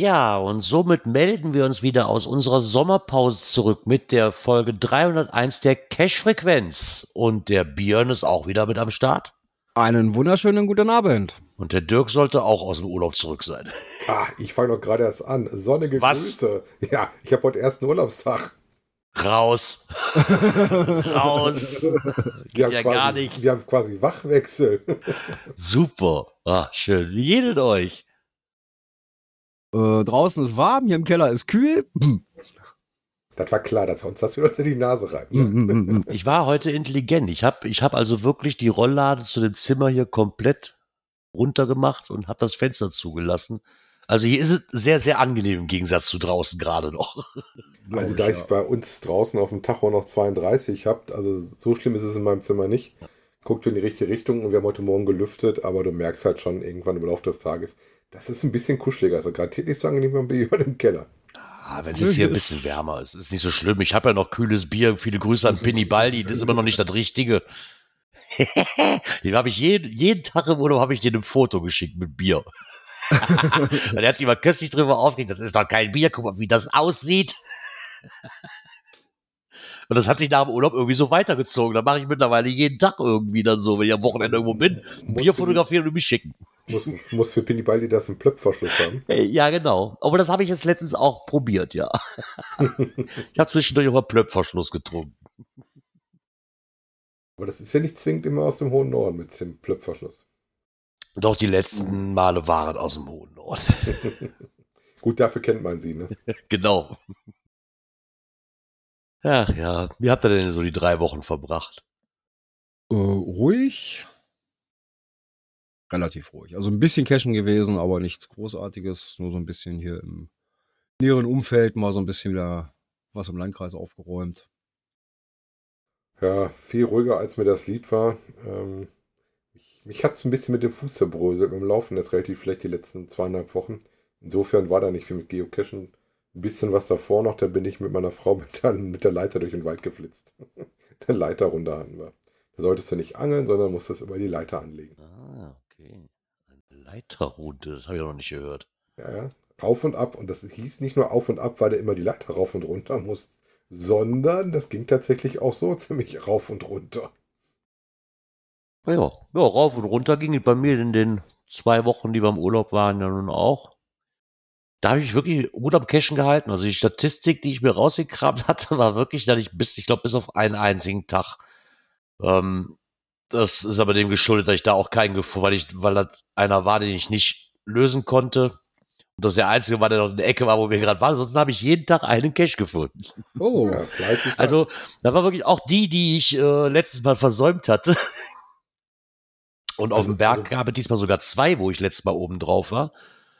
Ja, und somit melden wir uns wieder aus unserer Sommerpause zurück mit der Folge 301 der Cash-Frequenz. Und der Björn ist auch wieder mit am Start. Einen wunderschönen guten Abend. Und der Dirk sollte auch aus dem Urlaub zurück sein. Ah, ich fange doch gerade erst an. Sonnige Was? Grüße. Ja, ich habe heute ersten Urlaubstag. Raus. Raus. Geht ja quasi, gar nicht. Wir haben quasi Wachwechsel. Super. Ah, schön. Wie geht es euch? Äh, draußen ist warm, hier im Keller ist kühl. Das war klar, dass wir uns das wieder unter die Nase reiben. Mhm. Ich war heute intelligent. Ich habe ich hab also wirklich die Rolllade zu dem Zimmer hier komplett runtergemacht und habe das Fenster zugelassen. Also hier ist es sehr, sehr angenehm im Gegensatz zu draußen gerade noch. Also da ich bei uns draußen auf dem Tacho noch 32 habt, also so schlimm ist es in meinem Zimmer nicht. Guckt in die richtige Richtung und wir haben heute Morgen gelüftet, aber du merkst halt schon irgendwann im Laufe des Tages, das ist ein bisschen kuscheliger. Also gerade täglich so angenehm wie bei im Keller. Ah, wenn es jetzt hier ein bisschen wärmer ist, ist nicht so schlimm. Ich habe ja noch kühles Bier. Viele Grüße an Pinny Baldi. Das ist immer noch nicht das Richtige. Dem habe ich jeden, jeden Tag im Urlaub habe ich dir ein Foto geschickt mit Bier. Und er hat sich mal köstlich drüber aufgeregt. Das ist doch kein Bier. Guck mal, wie das aussieht. Und das hat sich nach dem Urlaub irgendwie so weitergezogen. Da mache ich mittlerweile jeden Tag irgendwie dann so, wenn ich am Wochenende irgendwo bin, ein Bier fotografieren und mich schicken. Muss, muss für Baldi das einen Plöpfverschluss haben. Äh, Ja, genau. Aber das habe ich jetzt letztens auch probiert, ja. ich habe zwischendurch auch mal Plöpfverschluss getrunken. Aber das ist ja nicht zwingend immer aus dem hohen Norden mit dem Plöpfverschluss. Doch die letzten Male waren aus dem hohen Norden. Gut, dafür kennt man sie, ne? genau. Ach ja, wie habt ihr denn so die drei Wochen verbracht? Äh, ruhig. Relativ ruhig. Also ein bisschen Cashen gewesen, aber nichts Großartiges. Nur so ein bisschen hier im näheren Umfeld mal so ein bisschen wieder was im Landkreis aufgeräumt. Ja, viel ruhiger als mir das Lied war. Ähm, mich mich hat es ein bisschen mit dem Fuß zerbröselt. Mit dem Laufen jetzt relativ schlecht die letzten zweieinhalb Wochen. Insofern war da nicht viel mit Geocachen. Ein bisschen was davor noch, da bin ich mit meiner Frau mit der, mit der Leiter durch den Wald geflitzt. Eine Leiter runter hatten wir. Da solltest du nicht angeln, sondern musstest über die Leiter anlegen. Ah, okay. Eine Leiterrunde, das habe ich auch noch nicht gehört. Ja, ja. Rauf und ab. Und das hieß nicht nur auf und ab, weil du immer die Leiter rauf und runter musst, sondern das ging tatsächlich auch so ziemlich rauf und runter. Ja, ja, rauf und runter ging es bei mir in den zwei Wochen, die wir im Urlaub waren, ja nun auch. Da habe ich wirklich gut am Cashen gehalten. Also die Statistik, die ich mir rausgekramt hatte, war wirklich, dass ich bis, ich glaube, bis auf einen einzigen Tag. Ähm, das ist aber dem geschuldet, dass ich da auch keinen gefunden, weil ich, weil das einer war, den ich nicht lösen konnte. Und das der einzige war, der noch in der Ecke war, wo wir gerade waren. Ansonsten habe ich jeden Tag einen Cache gefunden. Oh, Ja. Also, da war wirklich auch die, die ich äh, letztes Mal versäumt hatte. Und auf Also- dem Berg also- gab es diesmal sogar zwei, wo ich letztes Mal oben drauf war.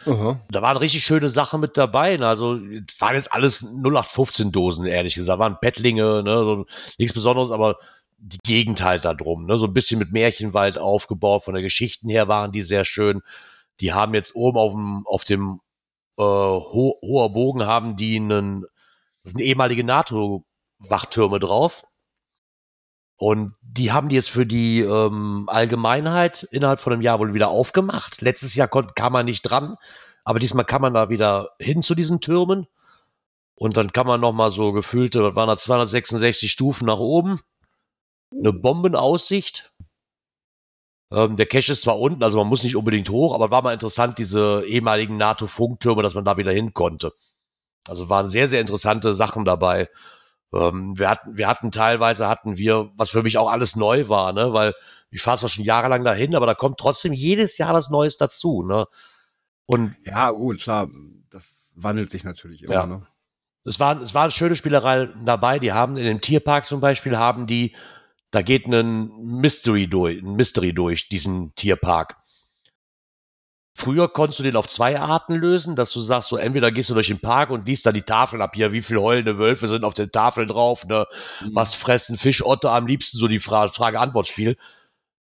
Aha. Da waren richtig schöne Sachen mit dabei. ne? Also, es waren jetzt alles 0815-Dosen, ehrlich gesagt. Waren Pettlinge, ne? so, nichts Besonderes, aber die Gegend halt da drum. Ne? So ein bisschen mit Märchenwald aufgebaut. Von der Geschichten her waren die sehr schön. Die haben jetzt oben auf dem, auf dem äh, Ho hoher Bogen haben die einen, das sind ehemalige NATO-Wachtürme drauf. Und die haben die jetzt für die ähm, Allgemeinheit innerhalb von einem Jahr wohl wieder aufgemacht. Letztes Jahr kon- kam man nicht dran, aber diesmal kann man da wieder hin zu diesen Türmen. Und dann kann man noch mal so gefühlte, was waren da 266 Stufen nach oben. Eine Bombenaussicht. Ähm, der Cache ist zwar unten, also man muss nicht unbedingt hoch, aber war mal interessant, diese ehemaligen NATO-Funktürme, dass man da wieder hin konnte. Also waren sehr, sehr interessante Sachen dabei. Ähm, wir, hatten, wir hatten teilweise, hatten wir, was für mich auch alles neu war, ne? weil ich fahre zwar schon jahrelang dahin, aber da kommt trotzdem jedes Jahr was Neues dazu. Ne? Und Ja, gut, klar. Das wandelt sich natürlich immer, Ja. ne? es waren, es waren schöne Spielereien dabei. Die haben in dem Tierpark zum Beispiel, haben die Da geht ein Mystery durch, ein Mystery durch diesen Tierpark. Früher konntest du den auf zwei Arten lösen, dass du sagst, so entweder gehst du durch den Park und liest da die Tafeln ab hier, wie viele heulende Wölfe sind auf den Tafeln drauf, ne? Mhm. Was fressen Fischotter am liebsten, so die Fra Frage-Antwort-Spiel.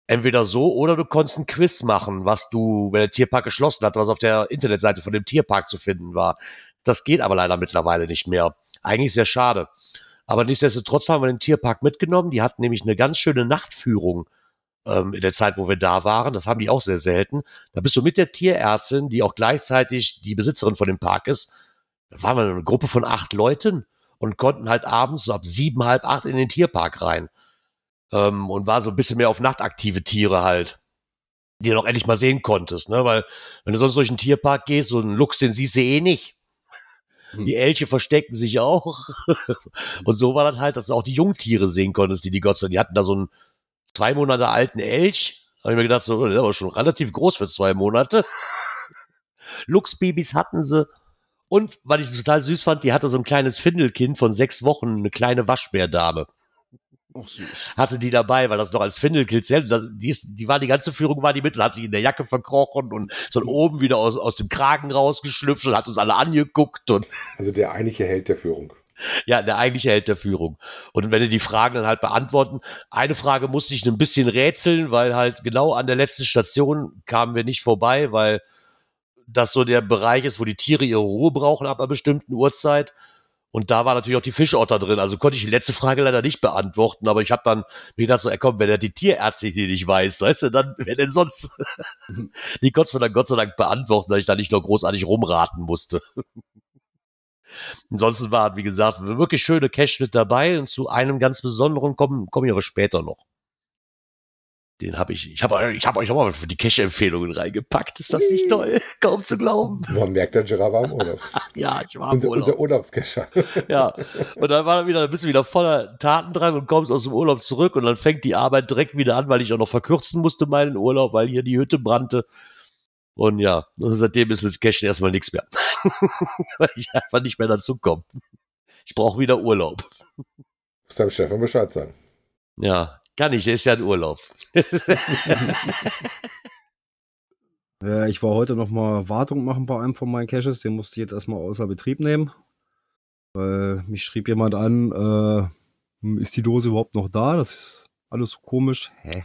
Entweder so oder du konntest ein Quiz machen, was du, wenn der Tierpark geschlossen hat, was auf der Internetseite von dem Tierpark zu finden war. Das geht aber leider mittlerweile nicht mehr. Eigentlich sehr schade. Aber nichtsdestotrotz haben wir den Tierpark mitgenommen. Die hatten nämlich eine ganz schöne Nachtführung ähm, in der Zeit, wo wir da waren. Das haben die auch sehr selten. Da bist du mit der Tierärztin, die auch gleichzeitig die Besitzerin von dem Park ist. Da waren wir eine Gruppe von acht Leuten und konnten halt abends so ab sieben, halb acht in den Tierpark rein. Ähm, und war so ein bisschen mehr auf nachtaktive Tiere halt, die du noch endlich mal sehen konntest. Ne? Weil wenn du sonst durch den Tierpark gehst, so einen Luchs, den siehst du eh nicht. Hm. Die Elche verstecken sich auch. und so war das halt, dass du auch die Jungtiere sehen konntest, die die Gott sei Dank, die hatten da so einen zwei Monate alten Elch. Habe ich mir gedacht, so, der ist aber schon relativ groß für zwei Monate. Luchsbabys hatten sie. Und, weil ich es total süß fand, die hatte so ein kleines Findelkind von sechs Wochen, eine kleine Waschbärdame. Ach, süß. Hatte die dabei, weil das noch als Findelkind zählt. Das- Die, ist, die war die ganze Führung, war die mit und hat sich in der Jacke verkrochen und so oben wieder aus, aus dem Kragen rausgeschlüpft und hat uns alle angeguckt und Also der eigentliche Held der Führung. Ja, der eigentliche Held der Führung. Und wenn die die Fragen dann halt beantworten, eine Frage musste ich ein bisschen rätseln, weil halt genau an der letzten Station kamen wir nicht vorbei, weil das so der Bereich ist, wo die Tiere ihre Ruhe brauchen ab einer bestimmten Uhrzeit. Und da war natürlich auch die Fischotter drin. Also konnte ich die letzte Frage leider nicht beantworten, aber ich habe dann mir gedacht, so, ey, komm, wenn er die Tierärztin die nicht weiß, weißt du, dann, wer denn sonst? die konnte mir dann Gott sei Dank beantworten, dass ich da nicht noch großartig rumraten musste. Ansonsten war, wie gesagt, wirklich schöne Cash mit dabei und zu einem ganz besonderen kommen komme ich aber später noch. Den habe ich, ich habe ich hab euch auch mal für die Cash-Empfehlungen reingepackt. Ist das nicht toll? Kaum zu glauben. Man merkt, der Gerard war im Urlaub. Ja, ich war im Urlaub. unser Urlaubskescher. Ja. Und dann war wieder, bist du wieder voller Tatendrang und kommst aus dem Urlaub zurück und dann fängt die Arbeit direkt wieder an, weil ich auch noch verkürzen musste meinen Urlaub, weil hier die Hütte brannte. Und ja, und seitdem ist mit Cashen erstmal nichts mehr. weil ich einfach nicht mehr dazu komme. Ich brauche wieder Urlaub. Muss deinem Chef mal Bescheid sagen. Ja, kann ich, der ist ja in Urlaub. Äh, ich war heute noch mal Wartung machen bei einem von meinen Caches. Den musste ich jetzt erstmal außer Betrieb nehmen. Weil mich schrieb jemand an, äh, ist die Dose überhaupt noch da? Das ist alles so komisch. Hä?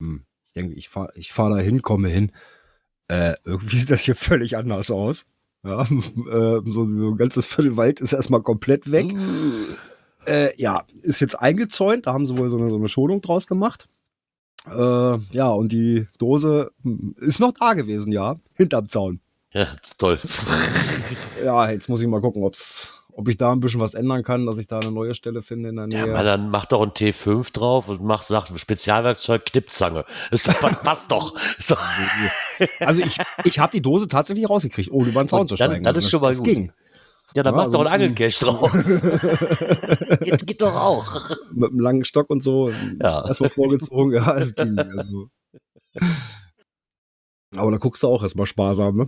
Hm. Ich denke, ich fahre ich fahr da hin, komme hin. Äh, irgendwie sieht das hier völlig anders aus. Ja, äh, so, so ein ganzes Viertel Wald ist erstmal komplett weg. Äh, ja, ist jetzt eingezäunt. Da haben sie wohl so eine, so eine Schonung draus gemacht. Äh, ja, und die Dose hm, ist noch da gewesen, ja, hinterm Zaun. Ja, toll. Ja, jetzt muss ich mal gucken, ob's, ob ich da ein bisschen was ändern kann, dass ich da eine neue Stelle finde in der Ja, Nähe. aber dann mach doch ein T5 drauf und mach, sagt Spezialwerkzeug, Knippzange. Ist doch, das passt doch. Doch also ich, ich habe die Dose tatsächlich rausgekriegt, ohne über den Zaun zu steigen. das Also ist schon mal das gut. Ging. ja, dann Ja, mach also doch einen mit Angelcache draus. geht, geht doch auch. Mit einem langen Stock und so. Ja. Erstmal vorgezogen, ja, es ging. Also. Aber da guckst du auch erstmal sparsam, ne?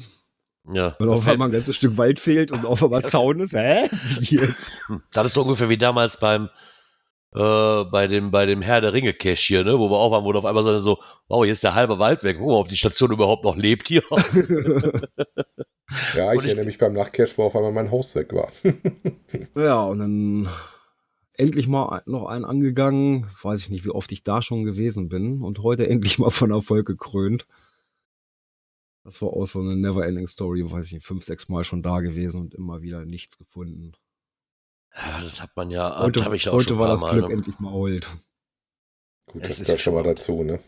Ja. Wenn auf einmal ein ganzes Stück Wald fehlt und auf einmal Zaun ist, hä? Wie jetzt? Das ist so ungefähr wie damals beim äh, bei dem bei dem Herr der Ringe Cache hier, ne, wo wir auch waren, wo auf einmal so, so, wow, hier ist der halbe Wald weg. Guck mal, ob die Station überhaupt noch lebt hier. Ja, ich Und ich- erinnere mich beim Nachtcash, wo auf einmal mein Haus weg war. Ja, und dann endlich mal noch einen angegangen. Weiß ich nicht, wie oft ich da schon gewesen bin. Und heute endlich mal von Erfolg gekrönt. Das war auch so eine Never-Ending Story, weiß ich nicht, fünf, sechs Mal schon da gewesen und immer wieder nichts gefunden. Ja, das hat man ja, Heute, das hab ich auch heute schon war das Glück Mal, ne? endlich mal heult. Gut, Es das ist gehört schon mal dazu, ne?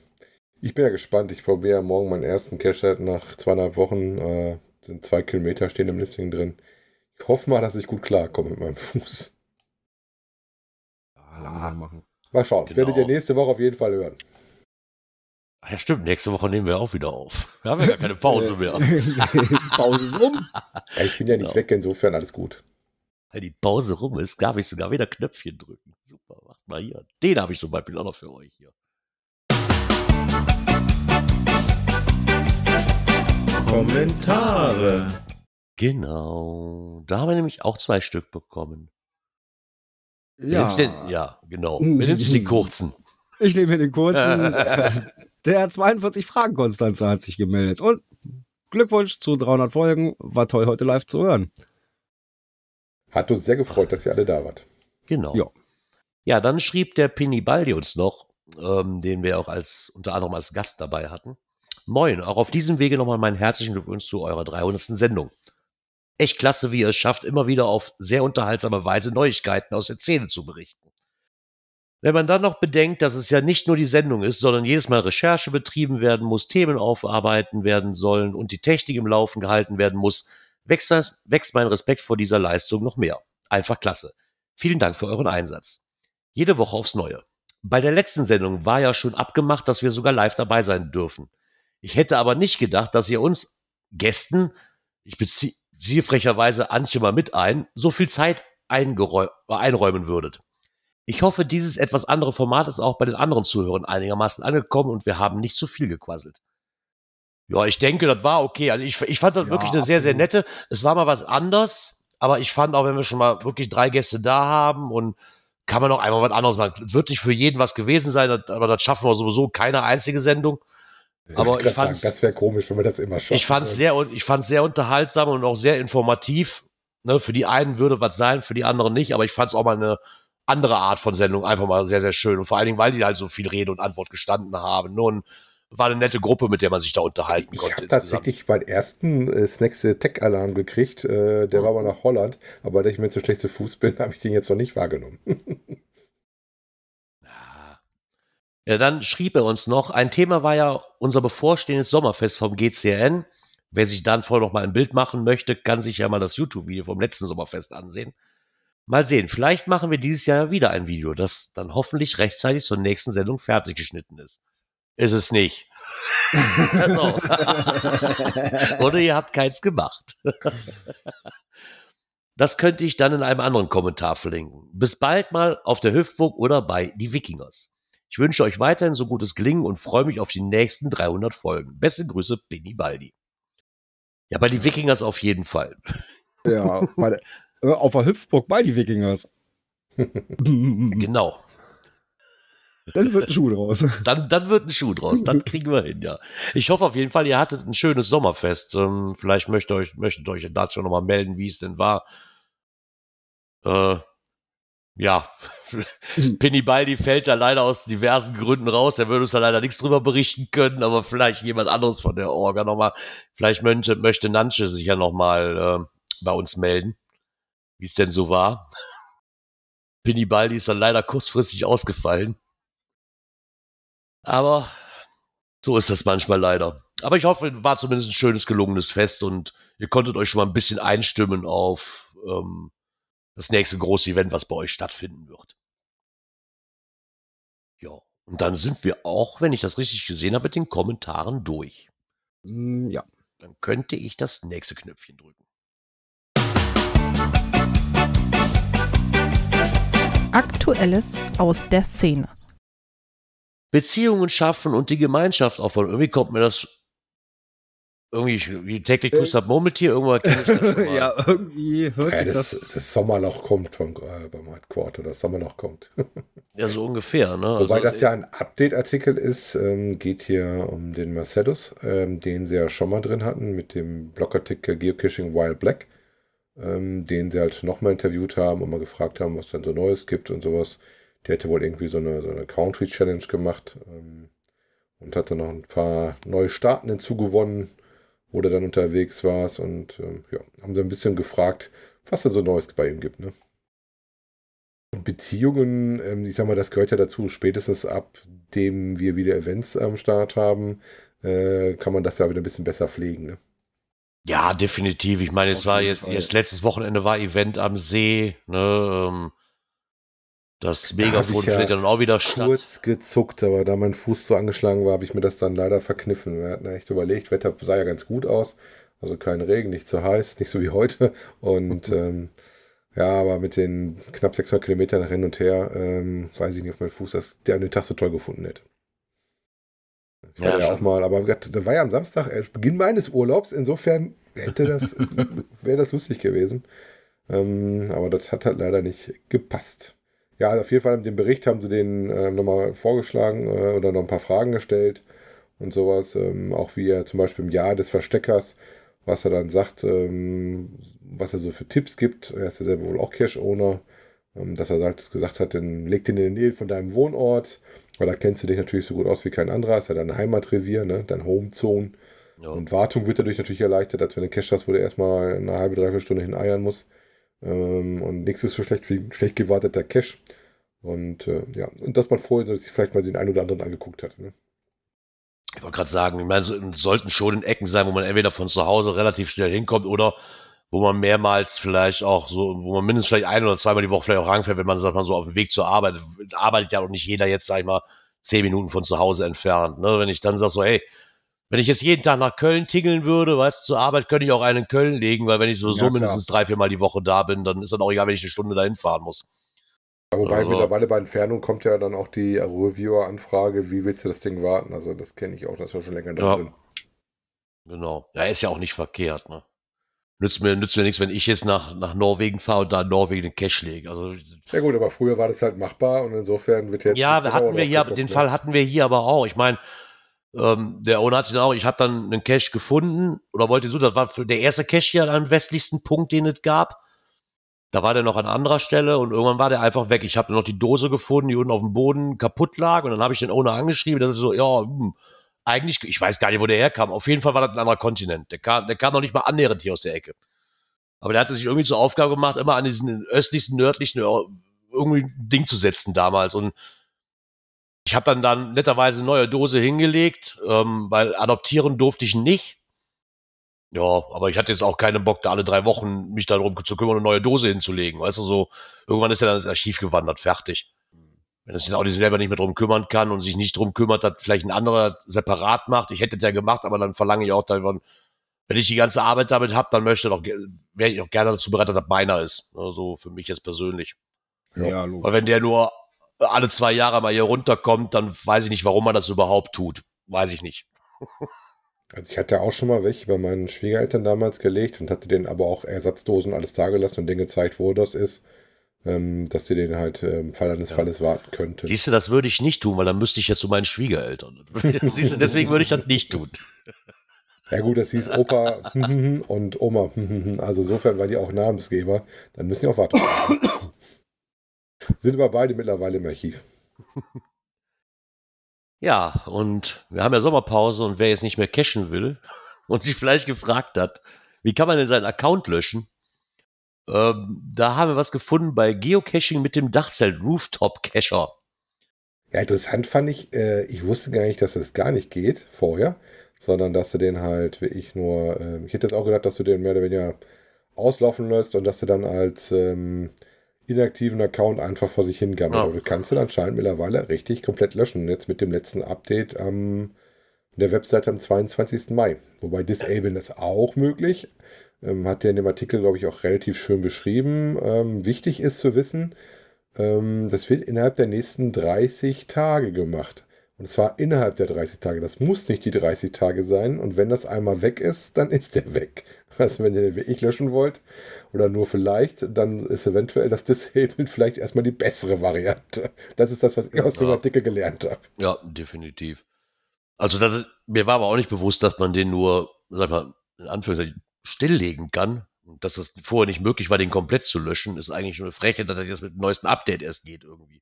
Ich bin ja gespannt. Ich probiere morgen meinen ersten Cache nach zweieinhalb Wochen. Äh, sind zwei Kilometer stehen im Listing drin. Ich hoffe mal, dass ich gut klarkomme mit meinem Fuß. Ja, langsam machen. Mal schauen. Genau. Werdet ihr nächste Woche auf jeden Fall hören. Ja, stimmt. Nächste Woche nehmen wir auch wieder auf. Wir haben ja gar keine Pause mehr. Pause ist um. Ja, ich bin ja nicht Genau. weg, insofern alles gut. Wenn die Pause rum ist, darf ich sogar wieder Knöpfchen drücken. Super, macht mal hier. Den habe ich zum Beispiel auch noch für euch hier. Kommentare. Genau. Da haben wir nämlich auch zwei Stück bekommen. Ja. denn- ja, genau. Nimmt sich den kurzen? Ich nehme hier den kurzen. Der 42 Fragen Konstanze hat sich gemeldet. Und Glückwunsch zu 300 Folgen. War toll, heute live zu hören. Hat uns sehr gefreut, dass ihr alle da wart. Genau. Ja. Ja, dann schrieb der Pini Baldi uns noch, ähm, den wir auch als unter anderem als Gast dabei hatten. Moin, auch auf diesem Wege nochmal meinen herzlichen Glückwunsch zu eurer 300. Sendung. Echt klasse, wie ihr es schafft, immer wieder auf sehr unterhaltsame Weise Neuigkeiten aus der Szene zu berichten. Wenn man dann noch bedenkt, dass es ja nicht nur die Sendung ist, sondern jedes Mal Recherche betrieben werden muss, Themen aufarbeiten werden sollen und die Technik im Laufen gehalten werden muss, wächst, wächst mein Respekt vor dieser Leistung noch mehr. Einfach klasse. Vielen Dank für euren Einsatz. Jede Woche aufs Neue. Bei der letzten Sendung war ja schon abgemacht, dass wir sogar live dabei sein dürfen. Ich hätte aber nicht gedacht, dass ihr uns Gästen, ich beziehe frecherweise Antje mal mit ein, so viel Zeit einräumen würdet. Ich hoffe, dieses etwas andere Format ist auch bei den anderen Zuhörern einigermaßen angekommen und wir haben nicht zu viel gequasselt. Ja, ich denke, das war okay. Also ich, ich fand das Ja, wirklich eine sehr, sehr absolut. nette. Es war mal was anders, aber ich fand auch, wenn wir schon mal wirklich drei Gäste da haben und kann man auch einmal was anderes machen. Es wird nicht für jeden was gewesen sein, das- aber das schaffen wir sowieso keine einzige Sendung. Aber ich sagen, das wäre komisch, wenn wir das immer schaffen. Ich fand es sehr, ich fand's sehr unterhaltsam und auch sehr informativ. Ne, für die einen würde was sein, für die anderen nicht, aber ich fand es auch mal eine andere Art von Sendung einfach mal sehr, sehr schön. Und vor allen Dingen, weil die halt so viel Rede und Antwort gestanden haben. Nun, war eine nette Gruppe, mit der man sich da unterhalten Ich konnte. habe insgesamt. tatsächlich meinen ersten äh, Snacks Tech-Alarm gekriegt. Äh, der war aber nach Holland. Aber da ich mir zu schlecht zu Fuß bin, habe ich den jetzt noch nicht wahrgenommen. Ja. Ja, dann schrieb er uns noch, ein Thema war ja unser bevorstehendes Sommerfest vom GCN. Wer sich dann vorher noch mal ein Bild machen möchte, kann sich ja mal das YouTube-Video vom letzten Sommerfest ansehen. Mal sehen, vielleicht machen wir dieses Jahr wieder ein Video, das dann hoffentlich rechtzeitig zur nächsten Sendung fertig geschnitten ist. Ist es nicht. so. Oder ihr habt keins gemacht. Das könnte ich dann in einem anderen Kommentar verlinken. Bis bald mal auf der Hüftburg oder bei Die Wikingers. Ich wünsche euch weiterhin so gutes Gelingen und freue mich auf die nächsten 300 Folgen. Beste Grüße, Benny Baldi. Ja, bei Die Wikingers auf jeden Fall. Ja, bei der, äh, auf der Hüpfburg bei die Wikingers. Dann Genau. wird ein Schuh draus. Dann, dann wird ein Schuh draus. Dann kriegen wir hin, ja. Ich hoffe auf jeden Fall, ihr hattet ein schönes Sommerfest. Ähm, vielleicht möchtet ihr euch, möchtet euch dazu nochmal melden, wie es denn war. Äh, ja, Penny Baldi fällt da leider aus diversen Gründen raus. Er würde uns da leider nichts drüber berichten können, aber vielleicht jemand anderes von der Orga nochmal. Vielleicht möchte, möchte Nanche sich ja nochmal äh, bei uns melden, wie es denn so war. Penny Baldi ist dann leider kurzfristig ausgefallen. Aber so ist das manchmal leider. Aber ich hoffe, war zumindest ein schönes, gelungenes Fest und ihr konntet euch schon mal ein bisschen einstimmen auf ähm, das nächste große Event, was bei euch stattfinden wird. Ja, und dann sind wir auch, wenn ich das richtig gesehen habe, mit den Kommentaren durch. Mm, Ja. Dann könnte ich das nächste Knöpfchen drücken. Aktuelles aus der Szene. Beziehungen schaffen und die Gemeinschaft aufbauen. Irgendwie kommt mir das irgendwie wie täglich grüßt das Murmeltier. Irgendwann kenne ich das schon mal. ja, irgendwie hört Ja, sich das, das. das Sommerloch kommt vom, äh, beim Headquarter. Das Sommerloch kommt. Ja, so ungefähr. Ne? Wobei Also das ja ein Update-Artikel ist, ähm, geht hier um den Marcellus, ähm, den sie ja schon mal drin hatten mit dem Blogartikel Geocaching Wild Black, ähm, den sie halt nochmal interviewt haben und mal gefragt haben, was dann so Neues gibt und sowas. Der hätte wohl irgendwie so eine, so eine Country Challenge gemacht ähm, und hatte noch ein paar neue Staaten hinzugewonnen, wo du dann unterwegs warst und ähm, ja, haben sie ein bisschen gefragt, was da so Neues bei ihm gibt, ne? Und Beziehungen, ähm, ich sag mal, das gehört ja dazu. Spätestens ab dem wir wieder Events am Start haben, äh, kann man das ja wieder ein bisschen besser pflegen. Ne? Ja, definitiv. Ich meine, es Auf war jetzt, Fall. jetzt letztes Wochenende war Event am See, ne, ähm, das Da Megafon ja findet ja dann auch wieder statt. Kurz gezuckt, aber da mein Fuß so angeschlagen war, habe ich mir das dann leider verkniffen. Wir hatten echt überlegt, Wetter sah ja ganz gut aus. Also kein Regen, nicht zu heiß, nicht so wie heute. Und ähm, ja, aber mit den knapp 600 Kilometern hin und her, ähm, weiß ich nicht, ob mein Fuß das der an den Tag so toll gefunden hätte. Ich war Ja, auch mal, aber da war ja am Samstag äh, Beginn meines Urlaubs, insofern hätte das, wäre das lustig gewesen. Ähm, aber das hat halt leider nicht gepasst. Ja, also auf jeden Fall in dem Bericht haben sie den äh, nochmal vorgeschlagen äh, oder noch ein paar Fragen gestellt und sowas. Ähm, auch wie er zum Beispiel im Jahr des Versteckers, was er dann sagt, ähm, was er so für Tipps gibt. Er ist ja selber wohl auch Cash-Owner, ähm, dass er sagt, gesagt hat, dann leg den in der Nähe von deinem Wohnort, weil da kennst du dich natürlich so gut aus wie kein anderer. Ist ja dein Heimatrevier, ne? dein Homezone. Ja. Und Wartung wird dadurch natürlich erleichtert, als wenn du Cash hast, wo du erstmal eine halbe, dreiviertel Stunde hin eiern musst. Ähm, und nichts ist so schlecht wie schlecht gewarteter Cash. Und äh, ja, und dass man vorher sich vielleicht mal den einen oder anderen angeguckt hat. Ne? Ich wollte gerade sagen, ich meine, so, sollten schon in Ecken sein, wo man entweder von zu Hause relativ schnell hinkommt oder wo man mehrmals vielleicht auch so, wo man mindestens vielleicht ein oder zweimal die Woche vielleicht auch rangfährt, wenn man sagt, man so auf dem Weg zur Arbeit, arbeitet ja auch nicht jeder jetzt, sag ich mal, zehn Minuten von zu Hause entfernt. Ne? Wenn ich dann sage so, hey, wenn ich jetzt jeden Tag nach Köln tingeln würde, weißt du, zur Arbeit könnte ich auch einen in Köln legen, weil wenn ich sowieso ja, mindestens drei, vier Mal die Woche da bin, dann ist dann auch egal, wenn ich eine Stunde dahin fahren muss. Ja, wobei also, mittlerweile bei Entfernung kommt ja dann auch die Reviewer-Anfrage, wie willst du das Ding warten? Also das kenne ich auch, das ist ja schon länger ja. drin. Genau. Ja, ist ja auch nicht verkehrt, ne? Nützt mir, nützt mir nichts, wenn ich jetzt nach, nach Norwegen fahre und da in Norwegen den Cash lege. Also, ja gut, aber früher war das halt machbar und insofern wird jetzt. Ja, hatten wir hier, den ne? Fall hatten wir hier aber auch. Ich meine, ähm, der Owner hat sich auch, ich habe dann einen Cache gefunden oder wollte so, das war der erste Cache hier am westlichsten Punkt, den es gab. Da war der noch an anderer Stelle und irgendwann war der einfach weg. Ich habe noch die Dose gefunden, die unten auf dem Boden kaputt lag und dann habe ich den Owner angeschrieben, der so, ja, hm, eigentlich, ich weiß gar nicht, wo der herkam. Auf jeden Fall war das ein anderer Kontinent. Der kam, der kam noch nicht mal annähernd hier aus der Ecke. Aber der hatte sich irgendwie zur Aufgabe gemacht, immer an diesen östlichsten, nördlichen irgendwie ein Ding zu setzen damals. Und ich habe dann dann netterweise eine neue Dose hingelegt, ähm, weil adoptieren durfte ich nicht. Ja, aber ich hatte jetzt auch keinen Bock, da alle drei Wochen mich darum zu kümmern, eine neue Dose hinzulegen. Weißt du, so, irgendwann ist er dann ins Archiv gewandert, fertig. Wenn sich auch selber nicht mehr drum kümmern kann und sich nicht drum kümmert, dass vielleicht ein anderer separat macht. Ich hätte das ja gemacht, aber dann verlange ich auch davon, wenn ich die ganze Arbeit damit habe, dann möchte doch, wäre ich auch gerne dazu bereit, dass das meiner ist. So also für mich jetzt persönlich. Ja, ja Weil wenn der nur alle zwei Jahre mal hier runterkommt, dann weiß ich nicht, warum man das überhaupt tut. Weiß ich nicht. Also ich hatte auch schon mal welche bei meinen Schwiegereltern damals gelegt und hatte denen aber auch Ersatzdosen alles dagelassen und denen gezeigt, wo das ist, ähm, dass sie den halt im Fall eines ja. Falles warten könnten. Siehst du, das würde ich nicht tun, weil dann müsste ich jetzt zu meinen Schwiegereltern. Siehst du, deswegen würde ich das nicht tun. Ja gut, das hieß Opa und Oma. Also insofern waren die auch Namensgeber. Dann müssen die auch warten. Sind aber beide mittlerweile im Archiv. Ja, und wir haben ja Sommerpause und wer jetzt nicht mehr cashen will und sich vielleicht gefragt hat, wie kann man denn seinen Account löschen? Ähm, da haben wir was gefunden bei Geocaching mit dem Dachzelt Rooftop Cacher. Ja, interessant fand ich, äh, ich wusste gar nicht, dass das gar nicht geht vorher, sondern dass du den halt wie ich nur, äh, ich hätte jetzt auch gedacht, dass du den mehr oder weniger auslaufen lässt und dass du dann als ähm, inaktiven Account einfach vor sich hingammelt. Ja. Aber du kannst ihn anscheinend mittlerweile richtig komplett löschen. Jetzt mit dem letzten Update am der Webseite am 22. Mai. Wobei Disablen ist auch möglich. Ähm, hat der in dem Artikel, glaube ich, auch relativ schön beschrieben. Ähm, wichtig ist zu wissen, ähm, das wird innerhalb der nächsten 30 Tage gemacht. Und zwar innerhalb der 30 Tage. Das muss nicht die 30 Tage sein. Und wenn das einmal weg ist, dann ist der weg. Also wenn ihr den wirklich löschen wollt oder nur vielleicht, dann ist eventuell das Disablen vielleicht erstmal die bessere Variante. Das ist das, was ich aus dem Artikel gelernt habe. Ja, definitiv. Also das ist, mir war aber auch nicht bewusst, dass man den nur, sag mal, in Anführungszeichen stilllegen kann. Und dass es vorher nicht möglich war, den komplett zu löschen, ist eigentlich schon eine Frechheit, dass das jetzt mit dem neuesten Update erst geht irgendwie.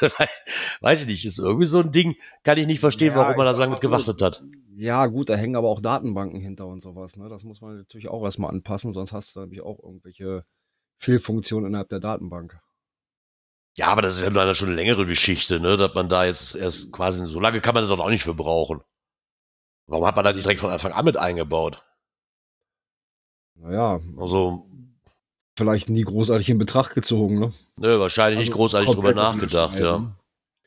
Weiß ich nicht, ist irgendwie so ein Ding, kann ich nicht verstehen, ja, warum man da so lange gewartet hat. Ja, gut, da hängen aber auch Datenbanken hinter und sowas. Ne? Das muss man natürlich auch erstmal anpassen, sonst hast du nämlich auch irgendwelche Fehlfunktionen innerhalb der Datenbank. Ja, aber das ist ja eine schon eine längere Geschichte, ne? dass man da jetzt erst quasi, so lange kann man das doch auch nicht für brauchen. Warum hat man da nicht direkt von Anfang an mit eingebaut? Naja, also vielleicht nie großartig in Betracht gezogen, ne? Nö, wahrscheinlich also nicht großartig drüber nachgedacht, ja.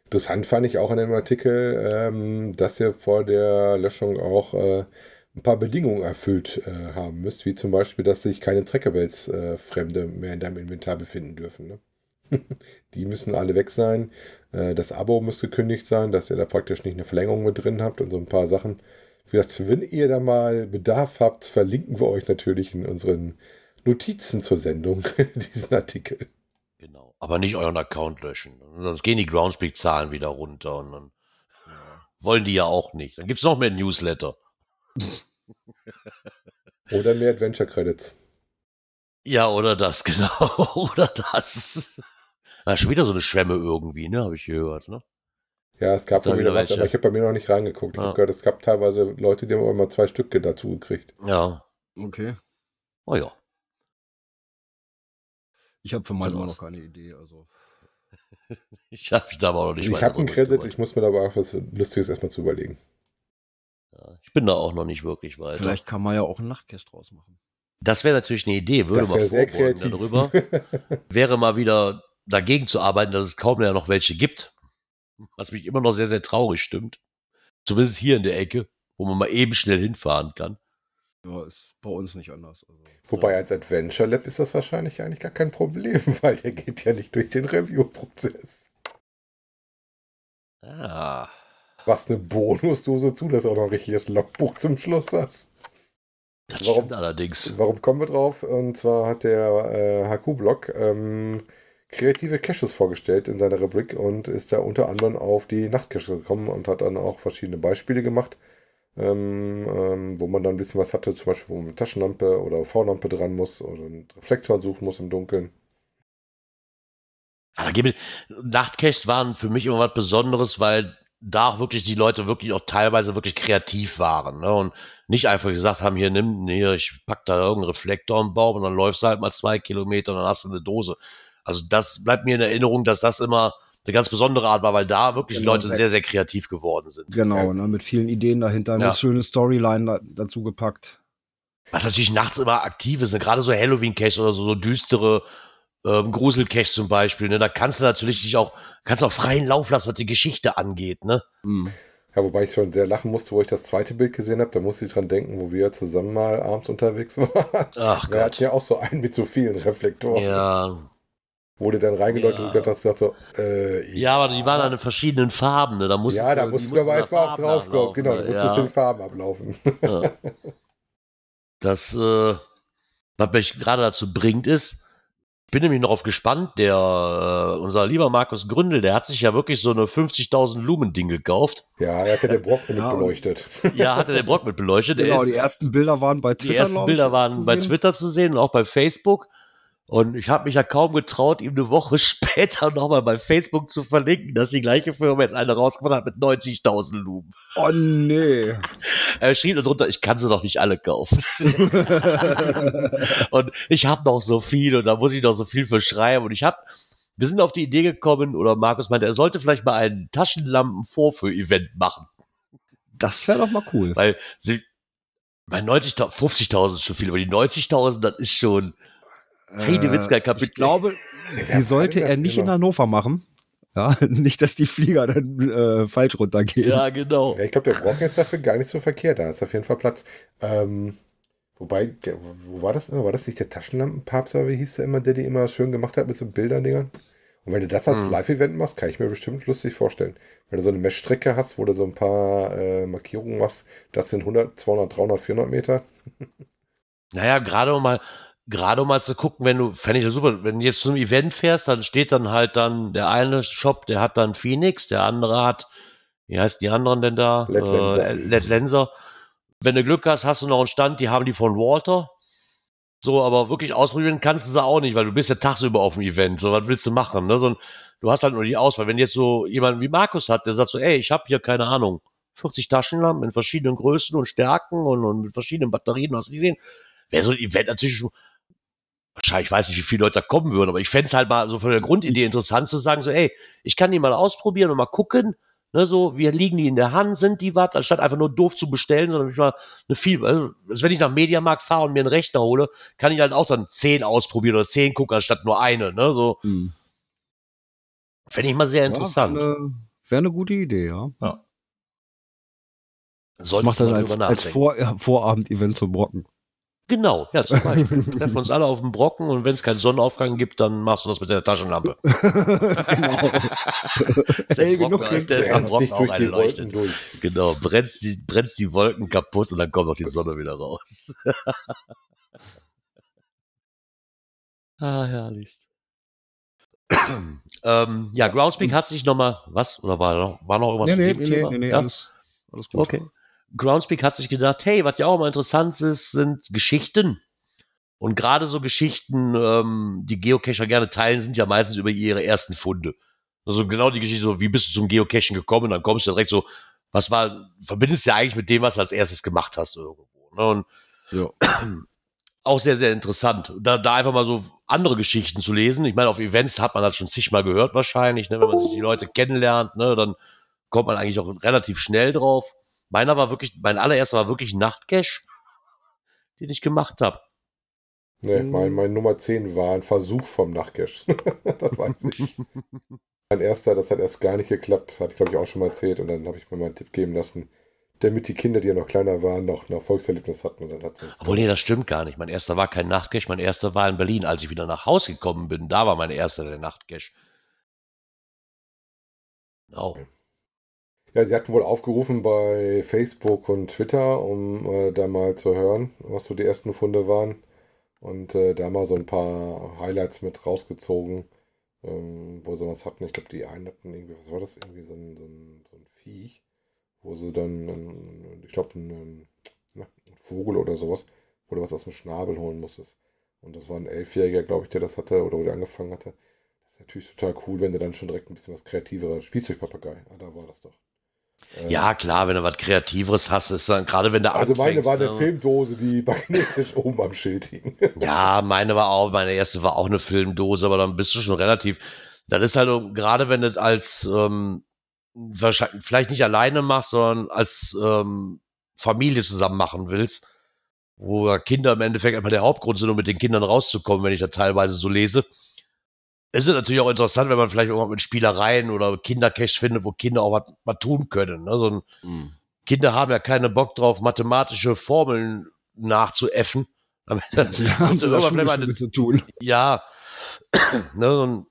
Interessant fand ich auch in dem Artikel, ähm, dass ihr vor der Löschung auch äh, ein paar Bedingungen erfüllt äh, haben müsst, wie zum Beispiel, dass sich keine Trackables äh, Fremde mehr in deinem Inventar befinden dürfen. Ne? Die müssen alle weg sein. Äh, das Abo muss gekündigt sein, dass ihr da praktisch nicht eine Verlängerung mit drin habt und so ein paar Sachen. Gesagt, wenn ihr da mal Bedarf habt, verlinken wir euch natürlich in unseren Notizen zur Sendung diesen Artikel. Genau. Aber nicht euren Account löschen. Sonst gehen die Groundspeak-Zahlen wieder runter und dann wollen die ja auch nicht. Dann gibt es noch mehr Newsletter. Oder mehr Adventure Credits. Ja, oder das, genau. oder das. Ja, schon wieder so eine Schwemme irgendwie, ne? Habe ich gehört, ne? Ja, es gab Da schon wieder was, aber ich habe bei mir noch nicht reingeguckt. Ich Ja. habe gehört, es gab teilweise Leute, die haben immer zwei Stücke dazu gekriegt. Ja. Okay. Oh ja. Ich habe für meinen immer noch keine Idee. Also. Ich habe mich da aber auch nicht Ich habe einen Credit, ich muss mir aber auch was Lustiges erstmal zu überlegen. Ja, ich bin da auch noch nicht wirklich weiter. Vielleicht kann man ja auch einen Nachtcash draus machen. Das wäre natürlich eine Idee, würde mal sehr vorbeugen darüber. wäre mal wieder dagegen zu arbeiten, dass es kaum mehr noch welche gibt. Was mich immer noch sehr, sehr traurig stimmt. Zumindest hier in der Ecke, wo man mal eben schnell hinfahren kann. Ja, ist bei uns nicht anders. Also. Wobei als Adventure Lab ist das wahrscheinlich eigentlich gar kein Problem, weil der geht ja nicht durch den Review-Prozess. Ah. Was eine Bonusdose zu, dass du auch noch ein richtiges Logbuch zum Schluss hast. Das Warum? stimmt allerdings. Warum kommen wir drauf? Und zwar hat der äh, HQ-Blog ähm, kreative Caches vorgestellt in seiner Rubrik und ist da unter anderem auf die Nachtcaches gekommen und hat dann auch verschiedene Beispiele gemacht, ähm, ähm, wo man dann ein bisschen was hatte, zum Beispiel, wo man mit Taschenlampe oder Vorlampe dran muss oder einen Reflektor suchen muss im Dunkeln. Aber Nachtcaches waren für mich immer was Besonderes, weil da auch wirklich die Leute wirklich auch teilweise wirklich kreativ waren ne? und nicht einfach gesagt haben, hier nimm, hier, ich pack da irgendeinen Reflektor im Baum und dann läufst du halt mal zwei Kilometer und dann hast du eine Dose. Also das bleibt mir in Erinnerung, dass das immer eine ganz besondere Art war, weil da wirklich die Genau, Leute sehr- sehr, kreativ geworden sind. Genau, Ja. ne, mit vielen Ideen dahinter, Ja. eine schöne Storyline da, dazu gepackt. Was natürlich nachts immer aktiv ist, ne? gerade so Halloween-Caches oder so, so düstere ähm, Grusel-Caches zum Beispiel, ne? da kannst du natürlich dich auch, kannst auch freien Lauf lassen, was die Geschichte angeht, ne? Mhm. Ja, wobei ich schon sehr lachen musste, wo ich das zweite Bild gesehen habe. Da musste ich dran denken, wo wir zusammen mal abends unterwegs waren. Ach Wir hatten Gott. ja auch so einen mit so vielen Reflektoren. Ja, Du dann reingeleuchtet Ja. und gedacht gesagt so, äh, ja, aber die waren dann in verschiedenen Farben, ne? Da musstest ja, da die musst du mussten aber erstmal auch drauf kommen. Genau, du ne? musstest ja. in Farben ablaufen. Ja. Das, äh, was mich gerade dazu bringt, ist, ich bin nämlich noch auf gespannt, der, äh, unser lieber Markus Gründel, der hat sich ja wirklich so eine 50.000 Lumen-Ding gekauft. Ja, er hatte den Brock mit Ja, beleuchtet. Ja, hatte der Brock mit beleuchtet. Genau, ist, die ersten Bilder waren bei Twitter. die ersten Bilder waren zu bei sehen. Twitter zu sehen und auch bei Facebook. Und ich habe mich ja kaum getraut, ihm eine Woche später nochmal bei Facebook zu verlinken, dass die gleiche Firma jetzt eine rausgebracht hat mit 90.000 Lumen. Oh nee. Er schrieb darunter, ich kann sie doch nicht alle kaufen. und ich habe noch so viel und da muss ich noch so viel für schreiben. Und ich habe, wir sind auf die Idee gekommen, oder Markus meinte, er sollte vielleicht mal ein Taschenlampen-Vorführ-Event machen. Das wäre doch mal cool. Weil sie, bei 90.000, 50.000 ist schon viel, aber die 90.000, das ist schon, Heidewitzka Kapitel. Äh, Ich glaube, die sollte er nicht in immer? Hannover machen. Ja, nicht, dass die Flieger dann äh, falsch runtergehen. ja, genau. Ja, ich glaube, der Brock ist dafür gar nicht so verkehrt. Da ist auf jeden Fall Platz. Ähm, wobei, der, wo war das immer? War das nicht der Taschenlampenpapst, oder wie hieß der immer, der die immer schön gemacht hat mit so Bildern-Dingern? Und wenn du das als Hm. Live-Event machst, kann ich mir bestimmt lustig vorstellen. Wenn du so eine Messstrecke hast, wo du so ein paar äh, Markierungen machst, das sind 100, 200, 300, 400 Meter. Naja, gerade um mal, gerade um mal zu gucken, wenn du, fände ich das super, wenn du jetzt zu einem Event fährst, dann steht dann halt dann der eine Shop, der hat dann Phoenix, der andere hat, wie heißt die anderen denn da? Led Lenser. Äh, Led Lenser. Wenn du Glück hast, hast du noch einen Stand, die haben die von Walter. So, aber wirklich ausprobieren kannst du sie auch nicht, weil du bist ja tagsüber auf dem Event. So, was willst du machen? Ne? So, du hast halt nur die Auswahl. Wenn jetzt so jemand wie Markus hat, der sagt so, ey, ich habe hier keine Ahnung, 40 Taschenlampen in verschiedenen Größen und Stärken und, und mit verschiedenen Batterien, hast du die gesehen? Wäre so ein Event natürlich schon, wahrscheinlich, ich weiß nicht, wie viele Leute da kommen würden, aber ich fände es halt mal so von der Grundidee interessant zu sagen, so, ey, ich kann die mal ausprobieren und mal gucken, ne, so, wie liegen die in der Hand, sind die was, anstatt einfach nur doof zu bestellen, sondern mich mal eine viel, also, als wenn ich nach Mediamarkt fahre und mir einen Rechner hole, kann ich halt auch dann zehn ausprobieren oder zehn gucken, anstatt nur eine, ne, so, Hm. fände ich mal sehr interessant. Ja, Wäre wär eine gute Idee, ja. Das Solltest macht du dann als, als. Vor ja, Vorabend-Event zum Brocken. Genau, ja, zum Beispiel. Wir treffen uns alle auf dem Brocken und wenn es keinen Sonnenaufgang gibt, dann machst du das mit der Taschenlampe. genau. Der Brocken, genug der ist am Brennst Brocken auch eine die Wolken leuchtet. durch. Genau, brennst die, brennst die Wolken kaputt und dann kommt auch die Sonne wieder raus. ah, herrlichst. ähm, ja, Groundspeak hat sich nochmal, was? Oder war noch, war noch irgendwas Nee, zu nee, dem nee, Thema? nee, nee, Ja? alles, alles gut. Okay. Groundspeak hat sich gedacht, hey, was ja auch mal interessant ist, sind Geschichten. Und gerade so Geschichten, ähm, die Geocacher gerne teilen, sind ja meistens über ihre ersten Funde. Also genau die Geschichte, so, wie bist du zum Geocachen gekommen? Dann kommst du direkt so, was war, verbindest du ja eigentlich mit dem, was du als erstes gemacht hast irgendwo. Ne? Und Ja. auch sehr, sehr interessant. Da, da einfach mal so andere Geschichten zu lesen. Ich meine, auf Events hat man das schon zigmal gehört wahrscheinlich, ne? wenn man sich die Leute kennenlernt, ne? dann kommt man eigentlich auch relativ schnell drauf. Meiner war wirklich, mein allererster war wirklich ein Nachtcache, den ich gemacht habe. Nee, Hm. mein, mein Nummer 10 war ein Versuch vom Nachtcash. das weiß ich. mein erster, das hat erst gar nicht geklappt, hatte ich glaube ich auch schon mal erzählt und dann habe ich mir mal einen Tipp geben lassen, damit die Kinder, die ja noch kleiner waren, noch ein Erfolgserlebnis hatten und dann hat es Obwohl, nee, das stimmt gar nicht. Mein erster war kein Nachtcache, mein erster war in Berlin. Als ich wieder nach Hause gekommen bin, da war mein erster der Nachtcache. Genau. Ja, sie hatten wohl aufgerufen bei Facebook und Twitter, um äh, da mal zu hören, was so die ersten Funde waren. Und äh, da mal so ein paar Highlights mit rausgezogen, ähm, wo sie was hatten. Ich glaube, die einen hatten irgendwie, was war das? Irgendwie so ein, so ein, so ein Viech, wo sie dann, ähm, ich glaube, ein, na, ein Vogel oder sowas, wo du was aus dem Schnabel holen musstest. Und das war ein Elfjähriger, glaube ich, der das hatte oder wo der angefangen hatte. Das ist natürlich total cool, wenn du dann schon direkt ein bisschen was kreativeres Spielzeugpapagei. Ah, da war das doch. Ja, klar, wenn du was Kreativeres hast, ist dann, gerade wenn du Also meine war eine ne? Filmdose, die magnetisch oben am Schild hing. Ja, meine war auch, meine erste war auch eine Filmdose, aber dann bist du schon relativ. Das ist halt gerade wenn du das als ähm, wahrscheinlich vielleicht nicht alleine machst, sondern als ähm, Familie zusammen machen willst, wo ja Kinder im Endeffekt einfach der Hauptgrund sind, um mit den Kindern rauszukommen, wenn ich das teilweise so lese. Es ist natürlich auch interessant, wenn man vielleicht irgendwann mit Spielereien oder Kindercaches findet, wo Kinder auch was, tun können. Ne? So ein, Hm. Kinder haben ja keinen Bock drauf, mathematische Formeln nachzuäffen. Am Ende Da haben sie das vielleicht mal zu tun. ja, ne,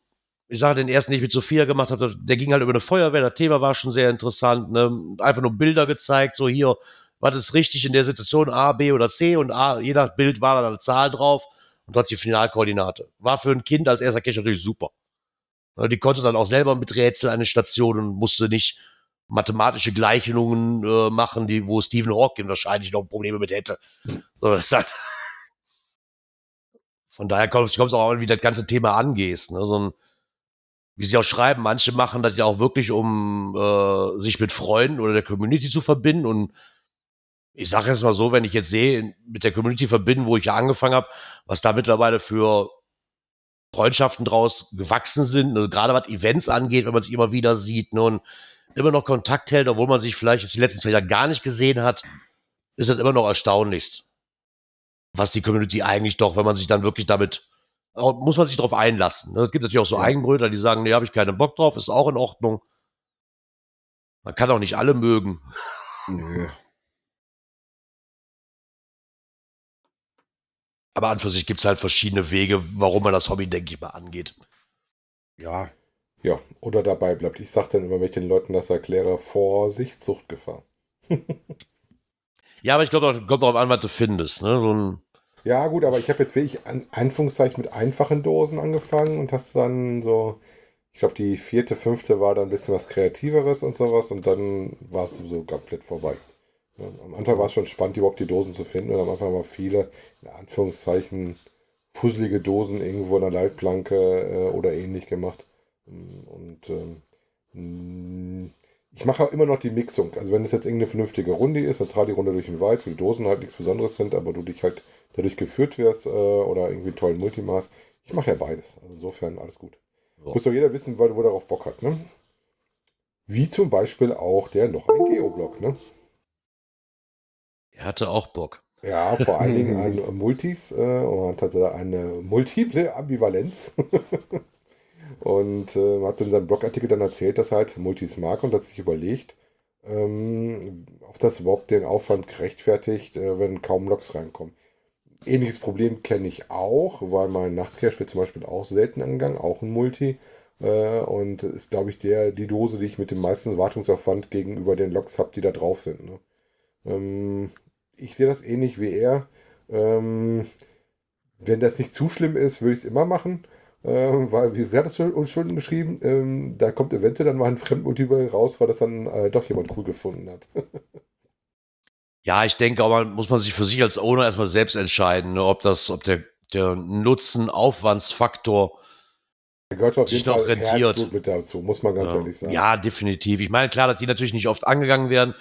ich sage den ersten, den ich mit Sophia gemacht habe, der ging halt über eine Feuerwehr, das Thema war schon sehr interessant, ne, einfach nur Bilder gezeigt, so hier, was ist richtig in der Situation, A, B oder C und A, je nach Bild war da eine Zahl drauf und dort die Finalkoordinate. War für ein Kind als erster Cache natürlich super. Die konnte dann auch selber mit Rätsel eine Station und musste nicht mathematische Gleichungen äh, machen, die, wo Stephen Hawking wahrscheinlich noch Probleme mit hätte. So, das halt, von daher kommt es auch an, wie das ganze Thema angehst. Ne? So ein, wie sie auch schreiben, manche machen das ja auch wirklich, um äh, sich mit Freunden oder der Community zu verbinden. Und ich sage jetzt mal so, wenn ich jetzt sehe, mit der Community verbinden, wo ich ja angefangen habe, was da mittlerweile für Freundschaften draus gewachsen sind, ne? gerade was Events angeht, wenn man sich immer wieder sieht ne? und immer noch Kontakt hält, obwohl man sich vielleicht jetzt die letzten zwei Jahre gar nicht gesehen hat, ist das immer noch erstaunlichst was die Community eigentlich doch, wenn man sich dann wirklich damit, muss man sich darauf einlassen. Ne? Es gibt natürlich auch so Ja. Eigenbrötler, die sagen, nee, habe ich keinen Bock drauf, ist auch in Ordnung. Man kann auch nicht alle mögen. Nö. Aber an für sich gibt es halt verschiedene Wege, warum man das Hobby, denke ich mal, angeht. Ja. Ja, oder dabei bleibt. Ich sage dann immer, wenn ich den Leuten das erkläre, Vorsicht, Suchtgefahr. Ja, aber ich glaube, kommt darauf an, was du findest. Ne? So ein, Ja, gut, aber ich habe jetzt wirklich an Anführungszeichen mit einfachen Dosen angefangen und hast dann so, ich glaube, die vierte, fünfte war dann ein bisschen was Kreativeres und sowas und dann war es sowieso komplett vorbei. Am Anfang war es schon spannend, überhaupt die Dosen zu finden und am Anfang haben wir viele, in Anführungszeichen, fusselige Dosen irgendwo in der Leitplanke äh, oder ähnlich gemacht. Und ähm, ich mache immer noch die Mixung. Also wenn es jetzt irgendeine vernünftige Runde ist, eine Tradi-Runde durch den Wald, wo die Dosen halt nichts Besonderes sind, aber du dich halt dadurch geführt wirst äh, oder irgendwie einen tollen Multimaß. Ich mache ja beides. Also insofern alles gut. Ja. Muss doch jeder wissen, wo, wo er darauf Bock hat. Ne? Wie zum Beispiel auch der noch ein Geoblock. Ne? Er hatte auch Bock. Ja, vor allen Dingen an Multis äh, und hatte eine multiple Ambivalenz. und äh, hat in seinem Blogartikel dann erzählt, dass er halt Multis mag und hat sich überlegt, ähm, ob das überhaupt den Aufwand gerechtfertigt, äh, wenn kaum Loks reinkommen. Ähnliches Problem kenne ich auch, weil mein Nachtcache wird zum Beispiel auch selten angegangen, auch ein Multi. Äh, und ist, glaube ich, der, die Dose, die ich mit dem meisten Wartungsaufwand gegenüber den Loks habe, die da drauf sind. Ne? Ähm, ich sehe das ähnlich wie er. Ähm, wenn das nicht zu schlimm ist, würde ich es immer machen. Ähm, weil, wie, wer hat das uns schon geschrieben? Ähm, da kommt eventuell dann mal ein Fremdmotiv raus, weil das dann äh, doch jemand cool gefunden hat. Ja, ich denke, aber muss man sich für sich als Owner erstmal selbst entscheiden, ne, ob das, ob der, der Nutzen-Aufwandsfaktor gehört auf Sich jeden doch Fall rentiert. Herzblut mit dazu, muss man ganz ja, ehrlich sagen. ja, definitiv. Ich meine, klar, dass die natürlich nicht oft angegangen werden.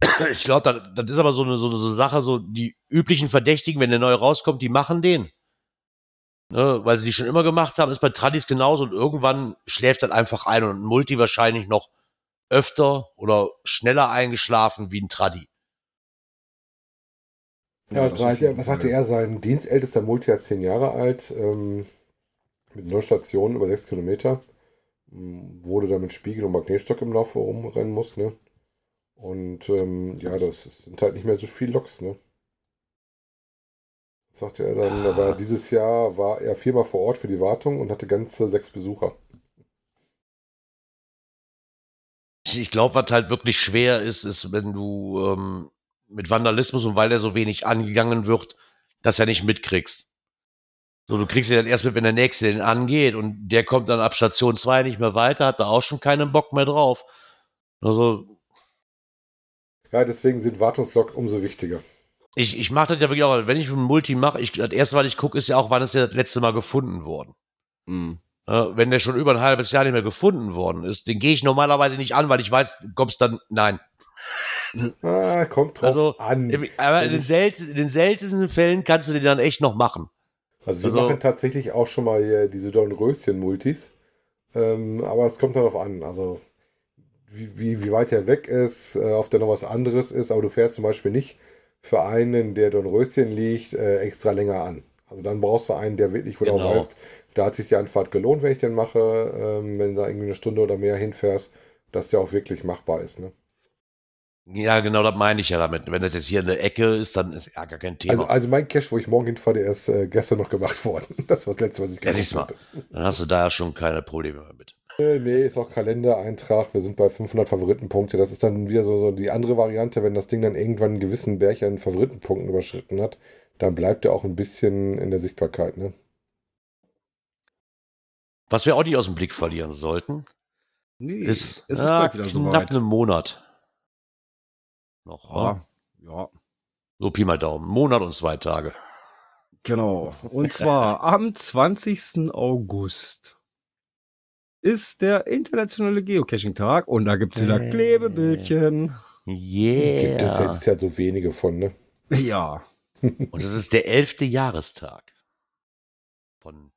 Ich glaube, das, das ist aber so eine, so eine so Sache, so die üblichen Verdächtigen, wenn der neue rauskommt, die machen den. Ne, weil sie die schon immer gemacht haben, ist bei Tradis genauso und irgendwann schläft das einfach ein und ein Multi wahrscheinlich noch öfter oder schneller eingeschlafen wie ein Tradi. Ja, das drei, jeden was hatte er? Sein dienstältester Multi ist zehn Jahre alt, ähm, mit neun Stationen über sechs Kilometer. Wurde dann mit Spiegel und Magnetstock im Laufe rumrennen muss, ne? Und ähm, ja, das sind halt nicht mehr so viel Loks, ne? Was sagte er dann, Ah. aber dieses Jahr war er viermal vor Ort für die Wartung und hatte ganze sechs Besucher. Ich, glaube, was halt wirklich schwer ist, ist, wenn du ähm, mit Vandalismus und weil er so wenig angegangen wird, das ja nicht mitkriegst. So, du kriegst ja dann erst mit, wenn der Nächste den angeht und der kommt dann ab Station 2 nicht mehr weiter, hat da auch schon keinen Bock mehr drauf. Also, Ja, deswegen sind Wartungslok umso wichtiger. ich, ich mache das ja wirklich auch, wenn ich ein Multi mache, ich, das erste, was ich gucke, ist ja auch, wann ist der das letzte Mal gefunden worden. Mhm. Äh, wenn der schon über ein halbes Jahr nicht mehr gefunden worden ist, den gehe ich normalerweise nicht an, weil ich weiß, du kommst dann, nein. Ah, kommt drauf Also, an. Im- Aber in den, selten, in den seltensten Fällen kannst du den dann echt noch machen. Also wir Also- machen tatsächlich auch schon mal hier diese Dornröschen-Multis. Ähm, aber es kommt darauf an, also wie, wie, wie weit er weg ist, äh, ob da noch was anderes ist, aber du fährst zum Beispiel nicht für einen, der Dornröschen liegt, äh, extra länger an. Also dann brauchst du einen, der wirklich, wo du auch Genau. weißt, da hat sich die Anfahrt gelohnt, wenn ich den mache, ähm, wenn du da irgendwie eine Stunde oder mehr hinfährst, dass der auch wirklich machbar ist. Ne? Ja, genau, das meine ich ja damit. Wenn das jetzt hier in der Ecke ist, dann ist ja gar kein Thema. Also, also mein Cache, wo ich morgen hinfahre, der ist äh, gestern noch gemacht worden. Das war das letzte, was ich Ja, mal. hatte. dann hast du da ja schon keine Probleme mehr mit. Äh, Nee, ist auch Kalendereintrag. Wir sind bei 500 Favoritenpunkte. Das ist dann wieder so, so die andere Variante, wenn das Ding dann irgendwann einen gewissen Berg an Favoritenpunkten überschritten hat, dann bleibt er auch ein bisschen in der Sichtbarkeit. Ne? Was wir auch nicht aus dem Blick verlieren sollten, Nee, ist, es ist wieder knapp soweit. einen Monat. Noch? Ja, ja, So Pi mal Daumen. Monat und zwei Tage. genau. Und zwar am 20. August ist der internationale Geocaching-Tag und da gibt es wieder Äh. Klebebildchen. Yeah. Gibt es jetzt ja so wenige von, ne? Ja, Und es ist der elfte Jahrestag von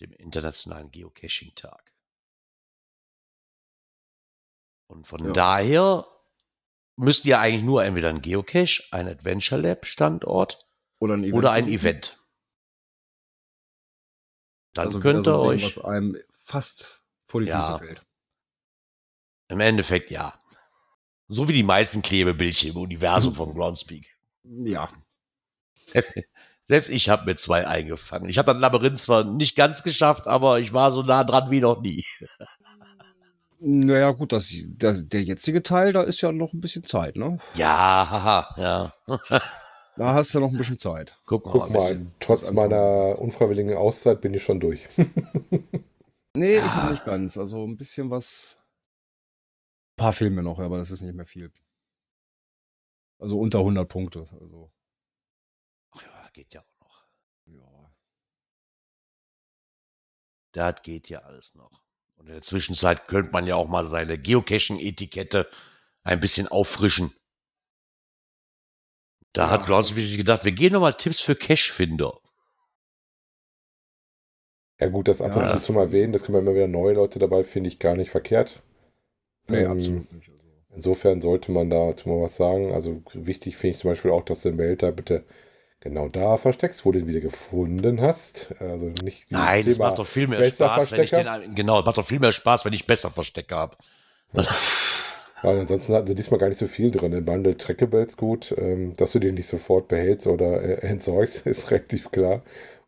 dem Internationalen Geocaching-Tag. Und von Ja. daher müsst ihr eigentlich nur entweder ein Geocache, ein Adventure Lab Standort oder ein Event. oder ein. Event. Dann Also könnt wieder ihr so ein Ding, euch was einem fast vor die Ja. Füße fällt. im Endeffekt ja. So wie die meisten Klebebildchen im Mhm. Universum von Groundspeak. Ja, Selbst ich habe mir zwei eingefangen. Ich habe das Labyrinth zwar nicht ganz geschafft, aber ich war so nah dran wie noch nie. naja, gut, das, das, der jetzige Teil, da ist ja noch ein bisschen Zeit, ne? Ja, haha, ja. Da hast du noch ein bisschen Zeit. Guck mal, Guck mal, bisschen. trotz meiner unfreiwilligen Auszeit bin ich schon durch. Nee, ich Ja. noch nicht ganz. Also ein bisschen was. Ein paar fehlen mir noch, aber das ist nicht mehr viel. Also unter 100 Punkte. Also, Ach ja, geht ja auch noch. ja. Das geht ja alles noch. Und in der Zwischenzeit könnte man ja auch mal seine Geocaching-Etikette ein bisschen auffrischen. Da Ja, hat das sich ist- gedacht, wir gehen nochmal Tipps für Cache-Finder. Ja gut, das ab Ja, und zu das- zum Erwähnen, das können wir immer wieder neue Leute dabei, finde ich gar nicht verkehrt. Nee, Ähm, absolut nicht. Also, Insofern sollte man dazu mal was sagen. Also wichtig finde ich zum Beispiel auch, dass du im Behälter bitte genau da versteckst, wo du ihn wieder gefunden hast. Also nicht Nein, das Thema macht doch viel mehr Spaß, wenn ich den, genau, macht doch viel mehr Spaß, wenn ich besser Verstecke habe. Ja, und ansonsten hatten sie diesmal gar nicht so viel drin. In Bundle Trackables gut, ähm, dass du den nicht sofort behältst oder äh, entsorgst, ist relativ klar.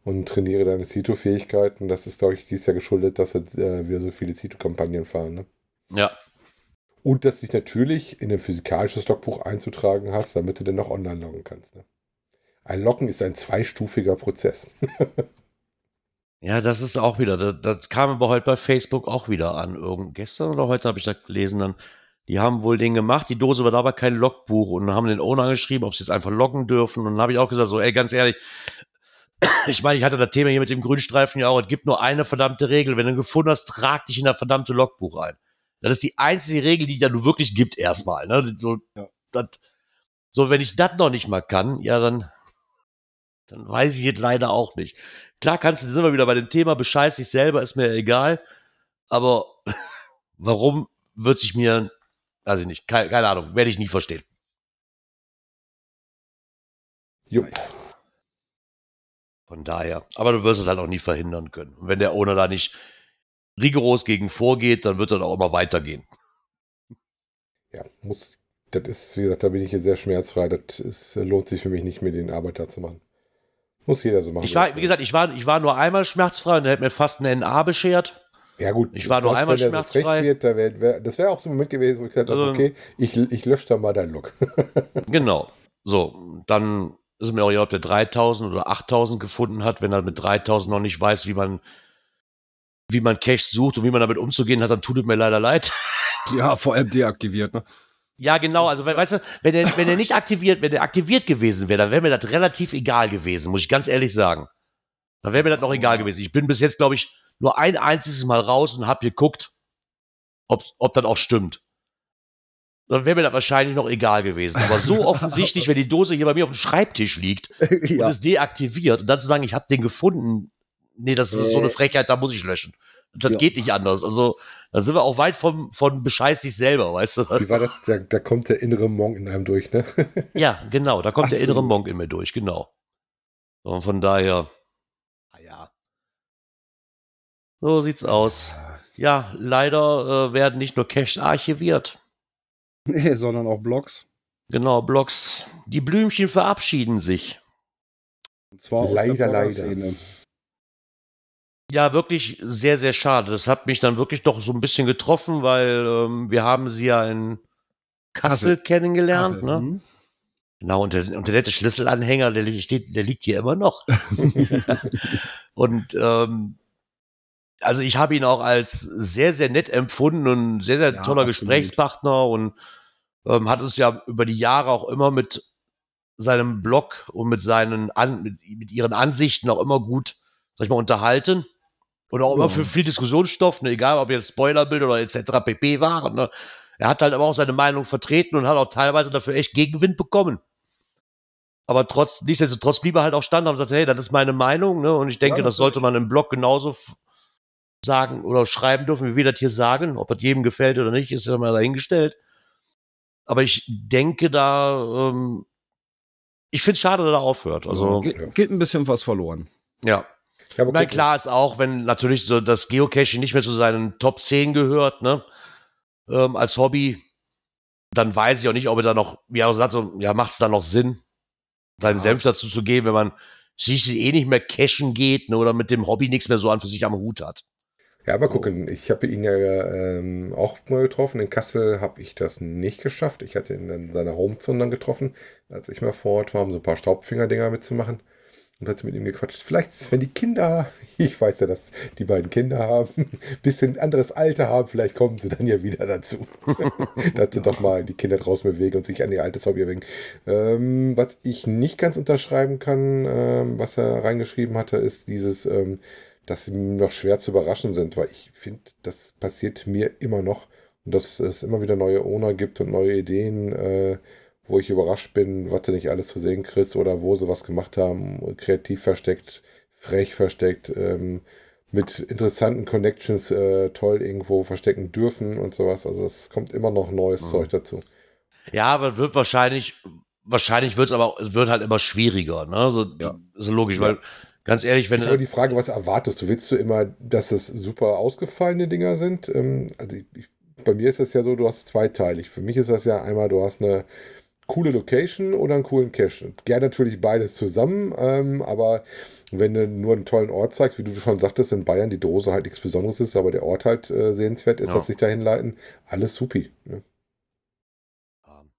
Und trainiere deine Cito-Fähigkeiten. Das ist, glaube ich, dies Jahr geschuldet, dass sie äh, wieder so viele Cito-Kampagnen fahren. Ne? Ja, Und dass du dich natürlich in ein physikalisches Logbuch einzutragen hast, damit du dann noch online loggen kannst. Ne? Ein Loggen ist ein zweistufiger Prozess. Ja, das ist auch wieder, das, das kam aber heute bei Facebook auch wieder an. Irgend, gestern oder heute habe ich da gelesen, dann, die haben wohl den gemacht, die Dose war aber kein Logbuch und haben den Owner geschrieben, ob sie jetzt einfach loggen dürfen. Und dann habe ich auch gesagt, so, ey, ganz ehrlich, ich meine, ich hatte das Thema hier mit dem Grünstreifen ja auch, es gibt nur eine verdammte Regel. Wenn du ihn gefunden hast, trag dich in das verdammte Logbuch ein. Das ist die einzige Regel, die da du wirklich gibt erstmal. Ne? So, Ja. das, so, wenn ich das noch nicht mal kann, ja, dann, dann weiß ich es leider auch nicht. Klar kannst du, sind wir wieder bei dem Thema, bescheiß dich selber, ist mir egal. Aber warum wird sich mir, weiß ich nicht, keine, keine Ahnung, werde ich nie verstehen. Jupp. Von daher. Aber du wirst es halt auch nie verhindern können. Und wenn der Owner da nicht rigoros gegen vorgeht, dann wird er auch immer weitergehen. Ja, muss, das ist, wie gesagt, da bin ich hier sehr schmerzfrei. Das ist, lohnt sich für mich nicht mehr, den Arbeiter zu machen. Muss jeder so machen. Ich war, wie gesagt, ich war, ich war nur einmal schmerzfrei und der hat mir fast eine NA beschert. ja gut, ich war nur das, einmal wenn der so schmerzfrei. Wird, da wär, wär, das wäre auch so ein Moment gewesen, wo ich gesagt habe, Also- okay, ich, ich lösche da mal deinen Look. Genau. So, dann ist mir auch egal, ob der 3000 oder 8000 gefunden hat. Wenn er mit 3000 noch nicht weiß, wie man, wie man Cash sucht und wie man damit umzugehen hat, dann tut es mir leider leid. Ja, vor allem deaktiviert, ne? Ja, genau. Also, we- weißt du, wenn er, wenn er nicht aktiviert, wenn er aktiviert gewesen wäre, dann wäre mir das relativ egal gewesen, muss ich ganz ehrlich sagen. Dann wäre mir das noch egal gewesen. Ich bin bis jetzt, glaube ich, nur ein einziges Mal raus und habe geguckt, ob, ob das auch stimmt. Dann wäre mir das wahrscheinlich noch egal gewesen. Aber so offensichtlich, wenn die Dose hier bei mir auf dem Schreibtisch liegt und ja. ist deaktiviert und dann zu sagen, ich habe den gefunden, nee, das ist so eine. Frechheit, da muss ich löschen. Das Ja. geht nicht anders. Also, da sind wir auch weit vom, von bescheiß dich selber, weißt du? Wie war das? Da, da kommt der innere Monk in einem durch, ne? Ja, genau, da kommt der Absolut. innere Monk in mir durch, genau. Und von daher, naja. So sieht's aus. Ja, leider äh, werden nicht nur Caches archiviert. Nee, sondern auch Blogs. Genau, Blogs. Die Blümchen verabschieden sich. Und zwar Leider, der leider. Ja, wirklich sehr, sehr schade. Das hat mich dann wirklich doch so ein bisschen getroffen, weil ähm, wir haben sie ja in Kassel, Kassel. kennengelernt. Kassel, Ne? hm? Genau, und der, und der nette Schlüsselanhänger, der, steht, der liegt hier immer noch. und ähm, also ich habe ihn auch als sehr, sehr nett empfunden und sehr, sehr Ja, toller absolut. Gesprächspartner und ähm, hat uns ja über die Jahre auch immer mit seinem Blog und mit seinen An mit, mit ihren Ansichten auch immer gut, sag ich mal, unterhalten. Und auch immer Ja. für viel Diskussionsstoff, ne, egal ob jetzt Spoilerbild oder etc. pp waren. Ne. Er hat halt aber auch seine Meinung vertreten und hat auch teilweise dafür echt Gegenwind bekommen. Aber trotz, nichtsdestotrotz blieb er halt auch stand und sagte, hey, das ist meine Meinung, ne? Und ich denke, Ja, das sollte man im Blog genauso sagen oder schreiben dürfen, wie wir das hier sagen. Ob das jedem gefällt oder nicht, ist ja mal dahingestellt. Aber ich denke da, ähm, ich finde es schade, dass er aufhört. Also, Ge ja. geht ein bisschen was verloren. ja. Ja, aber Ich meine, guck, klar ist auch, wenn natürlich so das Geocaching nicht mehr zu seinen Top 10 gehört, ne, ähm, als Hobby, dann weiß ich auch nicht, ob er da noch, wie er auch sagt, so, ja, macht es da noch Sinn, seinen Ja. Senf dazu zu geben, wenn man sich eh nicht mehr cashen geht, ne, oder mit dem Hobby nichts mehr so an für sich am Hut hat. Ja, aber So. gucken, ich habe ihn ja ähm, auch mal getroffen. In Kassel habe ich das nicht geschafft. Ich hatte ihn in seiner Homezone dann getroffen, als ich mal vor Ort war, um so ein paar Staubfinger-Dinger mitzumachen. Und hatte mit ihm gequatscht. Vielleicht, wenn die Kinder, ich weiß ja, dass die beiden Kinder haben, ein bisschen anderes Alter haben, vielleicht kommen sie dann ja wieder dazu. dass sie doch mal die Kinder draußen bewegen und sich an ihr altes Hobby erwägen. Ähm, was ich nicht ganz unterschreiben kann, ähm, was er reingeschrieben hatte, ist dieses, ähm, dass sie noch schwer zu überraschen sind, weil ich finde, das passiert mir immer noch und dass es immer wieder neue Owner gibt und neue Ideen, äh, wo ich überrascht bin, was du nicht alles zu sehen kriegst oder wo sie was gemacht haben, kreativ versteckt, frech versteckt, ähm, mit interessanten Connections äh, toll irgendwo verstecken dürfen und sowas. Also es kommt immer noch neues Mhm. Zeug dazu. Ja, aber wird wahrscheinlich, wahrscheinlich wird es aber, es wird halt immer schwieriger, ne, so, Ja. so logisch, Ja. weil, ganz ehrlich, wenn ist aber die Frage, was erwartest du? Willst du immer, dass es super ausgefallene Dinger sind? Ähm, also ich, ich, bei mir ist es ja so, du hast zweiteilig. Für mich ist das ja einmal, du hast eine coole Location oder einen coolen Cache. Gerne natürlich beides zusammen, ähm, aber wenn du nur einen tollen Ort zeigst, wie du schon sagtest, in Bayern die Dose halt nichts Besonderes ist, aber der Ort halt äh, sehenswert ist, Ja. dass sich dahin leiten, alles supi. Ne?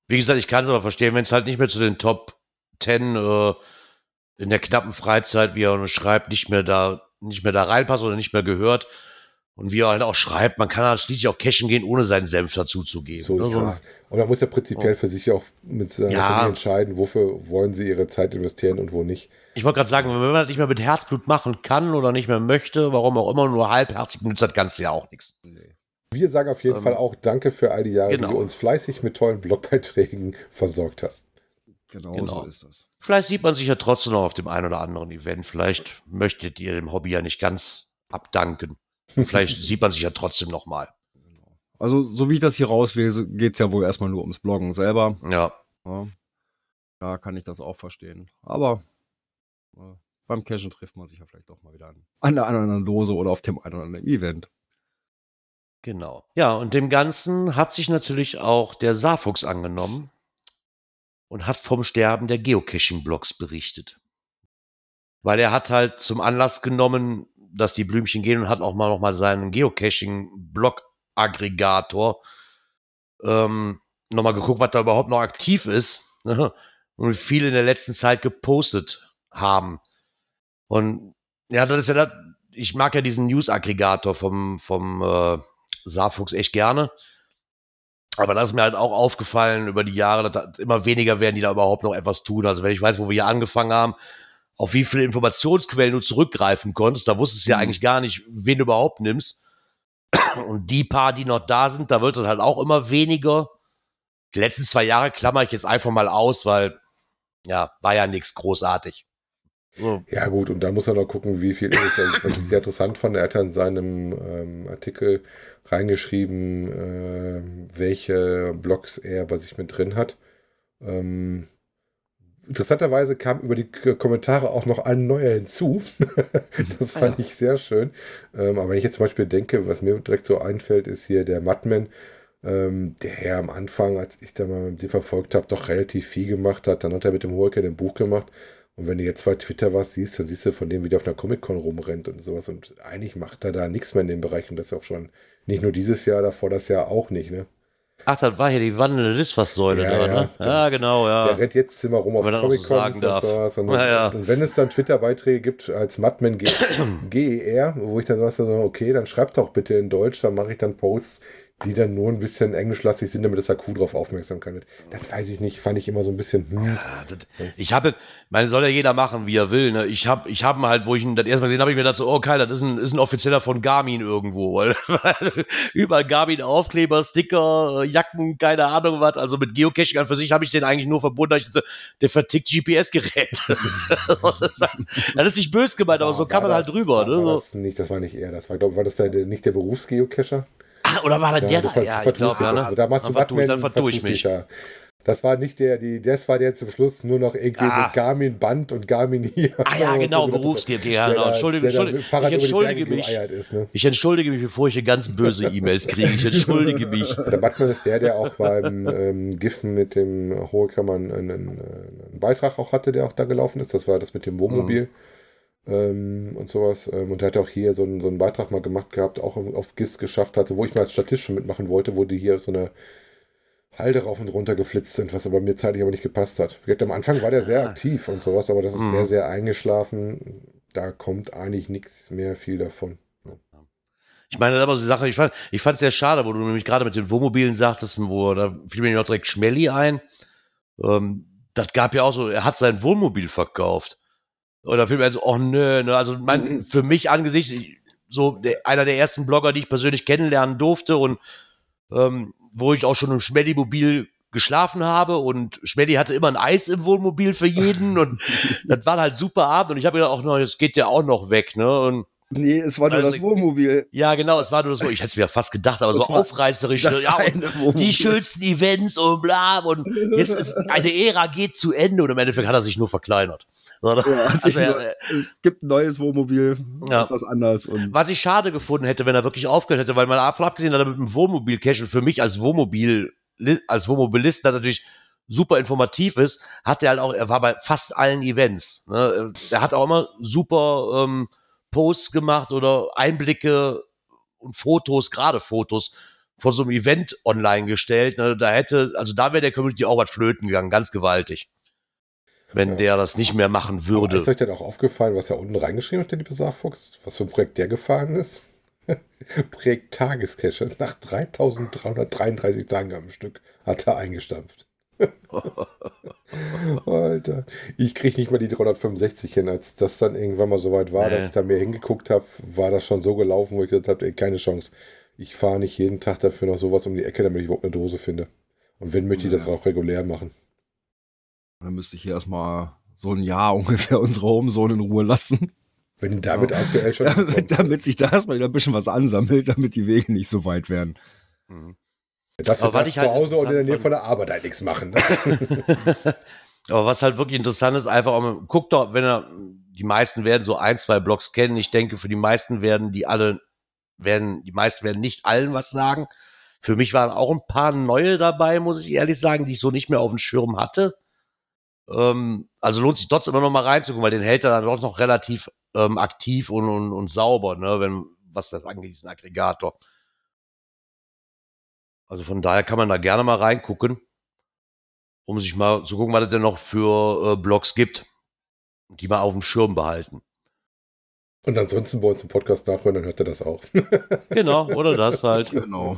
Wie gesagt, ich kann es aber verstehen, wenn es halt nicht mehr zu den Top 10 äh, in der knappen Freizeit, wie er uns schreibt, nicht mehr da nicht mehr da reinpasst oder nicht mehr gehört. Und wie er halt auch schreibt, man kann halt schließlich auch cashen gehen, ohne seinen Senf dazuzugeben. So ne? es. Und man muss ja prinzipiell für sich auch mit seiner Ja. Familie entscheiden, wofür wollen sie ihre Zeit investieren und wo nicht. Ich wollte gerade sagen, wenn man das nicht mehr mit Herzblut machen kann oder nicht mehr möchte, warum auch immer, nur halbherzig, nützt das Ganze ja auch nichts. Wir sagen auf jeden Ähm, Fall auch Danke für all die Jahre, genau. die du uns fleißig mit tollen Blogbeiträgen versorgt hast. Genau, Genau. so ist das. Vielleicht sieht man sich ja trotzdem noch auf dem einen oder anderen Event. Vielleicht möchtet ihr dem Hobby ja nicht ganz abdanken. Vielleicht sieht man sich ja trotzdem noch mal. Also, so wie ich das hier rauslese, geht's ja wohl erstmal nur ums Bloggen selber. Ja, Ja, da kann ich das auch verstehen. Aber äh, beim Cashen trifft man sich ja vielleicht doch mal wieder an, an der anderen Dose oder auf dem einen oder anderen Event. genau. Ja, und dem Ganzen hat sich natürlich auch der Saarfuchs angenommen und hat vom Sterben der Geocaching-Blogs berichtet. Weil er hat halt zum Anlass genommen, dass die Blümchen gehen und hat auch mal noch mal seinen Geocaching-Blog-Aggregator ähm, noch mal geguckt, was da überhaupt noch aktiv ist ne? und wie viele in der letzten Zeit gepostet haben. Und ja, das ist ja das, ich mag ja diesen News-Aggregator vom, vom äh, Saarfuchs echt gerne. Aber das ist mir halt auch aufgefallen über die Jahre, dass da immer weniger werden, die da überhaupt noch etwas tun. Also wenn ich weiß, wo wir hier angefangen haben, auf wie viele Informationsquellen du zurückgreifen konntest, da wusstest du ja Mhm. eigentlich gar nicht, wen du überhaupt nimmst. Und die paar, die noch da sind, da wird es halt auch immer weniger. Die letzten zwei Jahre klammer ich jetzt einfach mal aus, weil ja, war ja nichts großartig. So, Ja gut, und dann muss man noch gucken, wie viel es. Was ich sehr interessant fand, er hat ja in seinem ähm, Artikel reingeschrieben, ähm, welche Blogs er bei sich mit drin hat. Ähm, interessanterweise kam über die Kommentare auch noch ein neuer hinzu. das Ah, fand ja. ich sehr schön. Ähm, aber wenn ich jetzt zum Beispiel denke, was mir direkt so einfällt, ist hier der Madman, ähm, der ja am Anfang, als ich da mal mit dem verfolgt habe, doch relativ viel gemacht hat. Dann hat er mit dem Holker ein Buch gemacht. Und wenn du jetzt bei Twitter was siehst, dann siehst du von dem, wie der auf einer Comic-Con rumrennt und sowas. Und eigentlich macht er da nichts mehr in dem Bereich. Und das auch schon nicht nur dieses Jahr, davor das Jahr auch nicht. Ne? Ach, das war hier die wandelnde Litfaßsäule Ja, da, ja, ne? Ja, genau, ja. Der rennt jetzt immer rum auf so Comic-Con sagen und sowas. Und, Ja, ja. und wenn es dann Twitter-Beiträge gibt als Madman GER, wo ich dann sage, so, okay, dann schreibt doch bitte in Deutsch, dann mache ich dann Posts, die dann nur ein bisschen englischlastig sind, damit das Akku drauf aufmerksam kann. Das weiß ich nicht, fand ich immer so ein bisschen, hm, Ja, das, ich habe, meine, soll ja jeder machen, wie er will. Ne? Ich habe, ich habe halt, wo ich ihn das erste Mal gesehen habe, ich mir gedacht so, oh geil, das ist ein, ist ein offizieller von Garmin irgendwo. Weil, weil überall Garmin Aufkleber, Sticker, Jacken, keine Ahnung was. Also mit Geocaching an für sich habe ich den eigentlich nur verbunden, ich dachte, der vertickt GPS-Geräte. das, das ist nicht böse gemeint, aber so kann man halt das- drüber. War, Ne? So. das, nicht, das war nicht er, das war, glaube war das der, der, nicht der Berufsgeocacher? Ah, oder war das der du da? Ja, ich glaube, ja, ne? Da machst du Batman, dann vertue ich mich. Da. Das war nicht der, die, das war der zum Schluss nur noch irgendwie Ah. mit Garmin Band und Garmin hier. Ah ja, genau, so, Berufsgeber. Ja, der genau. Entschuldige, der Entschuldige, ich entschuldige mich. Ist, ne? Ich entschuldige mich, bevor ich hier ganz böse E-Mails kriege. Ich entschuldige mich. Der Batman ist der, der auch beim ähm, Giffen mit dem Hohe Kammern einen, einen, einen Beitrag auch hatte, der auch da gelaufen ist. Das war das mit dem Wohnmobil ähm, und sowas. Ähm, und der hat auch hier so einen, so einen Beitrag mal gemacht gehabt, auch auf GIS geschafft hatte, wo ich mal als Statist schon mitmachen wollte, wo die hier so eine Halde rauf und runter geflitzt sind, was aber mir zeitlich aber nicht gepasst hat. Am Anfang war der sehr Ah. aktiv und sowas, aber das ist Mhm. sehr, sehr eingeschlafen. Da kommt eigentlich nichts mehr viel davon. Ich meine, aber die Sache, ich fand ich fand es sehr schade, wo du nämlich gerade mit den Wohnmobilen sagtest, wo da fiel mir noch direkt Schmelly ein. Ähm, das gab ja auch so, er hat sein Wohnmobil verkauft. Oder fiel mir also, oh nö, ne, also mein, Mhm. für mich angesichts, ich- so der, einer der ersten Blogger, die ich persönlich kennenlernen durfte und ähm, wo ich auch schon im Schmelly-Mobil geschlafen habe und Schmelly hatte immer ein Eis im Wohnmobil für jeden und das war halt super Abend und ich habe gedacht, auch noch, das geht ja auch noch weg, ne? Und Nee, es war nur Also- das Wohnmobil. ja, genau, es war nur so, ich hätte es mir fast gedacht, aber Und so aufreißerisch. Das ja, Wohnmobil. die schönsten Events und bla. Und jetzt ist eine Ära geht zu Ende und im Endeffekt hat er sich nur verkleinert. Ja, hat sich Also, nur, es gibt ein neues Wohnmobil, Ja. etwas anders. Und Was ich schade gefunden hätte, wenn er wirklich aufgehört hätte, weil man abgesehen, dass er mit dem Wohnmobil Cash und für mich als Wohnmobil, als Wohnmobilist das natürlich super informativ ist, hat er halt auch, er war bei fast allen Events. Ne? Er hat auch immer super ähm, Posts gemacht oder Einblicke und Fotos, gerade Fotos von so einem Event online gestellt. Ne? Da hätte, also da wäre der Community auch was flöten gegangen, ganz gewaltig. wenn Ja. der das nicht mehr machen Aber würde. Ist euch denn auch aufgefallen, was er unten reingeschrieben hat, der liebe Saarfuchs? Was für ein Projekt der gefahren ist? Projekt Tagescache. Nach 3333 Tagen am Stück hat er eingestampft. Alter, ich kriege nicht mal die 365 hin. Als das dann irgendwann mal so weit war, Nee. dass ich da mehr hingeguckt habe, war das schon so gelaufen, wo ich gesagt habe, ey, keine Chance. Ich fahre nicht jeden Tag dafür noch sowas um die Ecke, damit ich überhaupt eine Dose finde. Und wenn, möchte ich das auch regulär machen. Dann müsste ich hier erstmal so ein Jahr ungefähr unsere Homezone in Ruhe lassen. Wenn damit Ja. aktuell schon... damit, damit sich da erstmal wieder ein bisschen was ansammelt, damit die Wege nicht so weit werden. Mhm. Du Aber das ich zu halt Hause oder in der Nähe von der Arbeit halt nichts machen. Ne? Aber was halt wirklich interessant ist, einfach, um, guckt doch, wenn er, die meisten werden so ein, zwei Blogs kennen. Ich denke, für die meisten werden die alle, werden, die meisten werden nicht allen was sagen. Für mich waren auch ein paar neue dabei, muss ich ehrlich sagen, die ich so nicht mehr auf dem Schirm hatte. Ähm, also lohnt sich trotzdem immer noch mal reinzugucken, weil den hält er dann doch noch relativ ähm, aktiv und, und, und sauber, ne, wenn, was das angeht, diesen Aggregator. Also von daher kann man da gerne mal reingucken, um sich mal zu gucken, was es denn noch für äh, Blogs gibt, die mal auf dem Schirm behalten. Und ansonsten bei uns im Podcast nachhören, dann hört er das auch. Genau, oder das halt. Genau.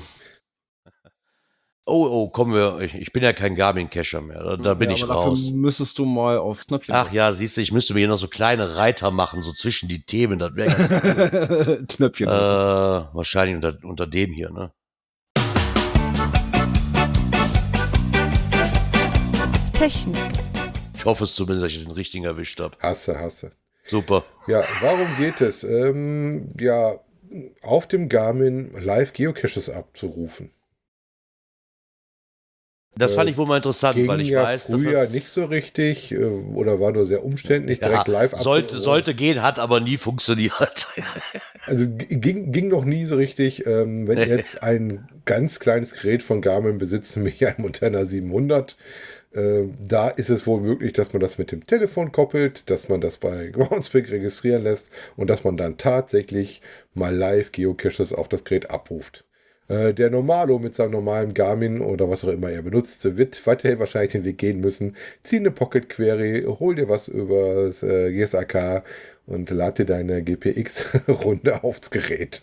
Oh, oh, kommen wir. Ich, ich bin ja kein Garmin-Cacher mehr. Da, da bin Ja, ich aber raus. Dafür müsstest du mal aufs Knöpfchen. Ach ja, siehst du, ich müsste mir hier noch so kleine Reiter machen, so zwischen die Themen. Das wäre ganz cool. Knöpfchen. äh, wahrscheinlich unter, unter dem hier, ne? Technik. Ich hoffe es zumindest, dass ich den richtigen erwischt habe. Hasse, hasse. Super. Ja, warum geht es? Ähm, ja, auf dem Garmin Live-Geocaches abzurufen. Das Äh, fand ich wohl mal interessant, Ging weil ich ja weiß, dass früher das nicht so richtig äh, oder war nur sehr umständlich, ja, direkt live sollte, sollte gehen, hat aber nie funktioniert. Also ging, ging noch nie so richtig. Ähm, wenn ihr jetzt ein ganz kleines Gerät von Garmin besitzt, nämlich ein Montana 700, äh, da ist es wohl möglich, dass man das mit dem Telefon koppelt, dass man das bei Groundspeak registrieren lässt und dass man dann tatsächlich mal live Geocaches auf das Gerät abruft. Äh, Der Normalo mit seinem normalen Garmin oder was auch immer er benutzt, wird weiterhin wahrscheinlich den Weg gehen müssen. Zieh eine Pocket Query, hol dir was übers äh, GSAK und lad dir deine GPX-Runde aufs Gerät.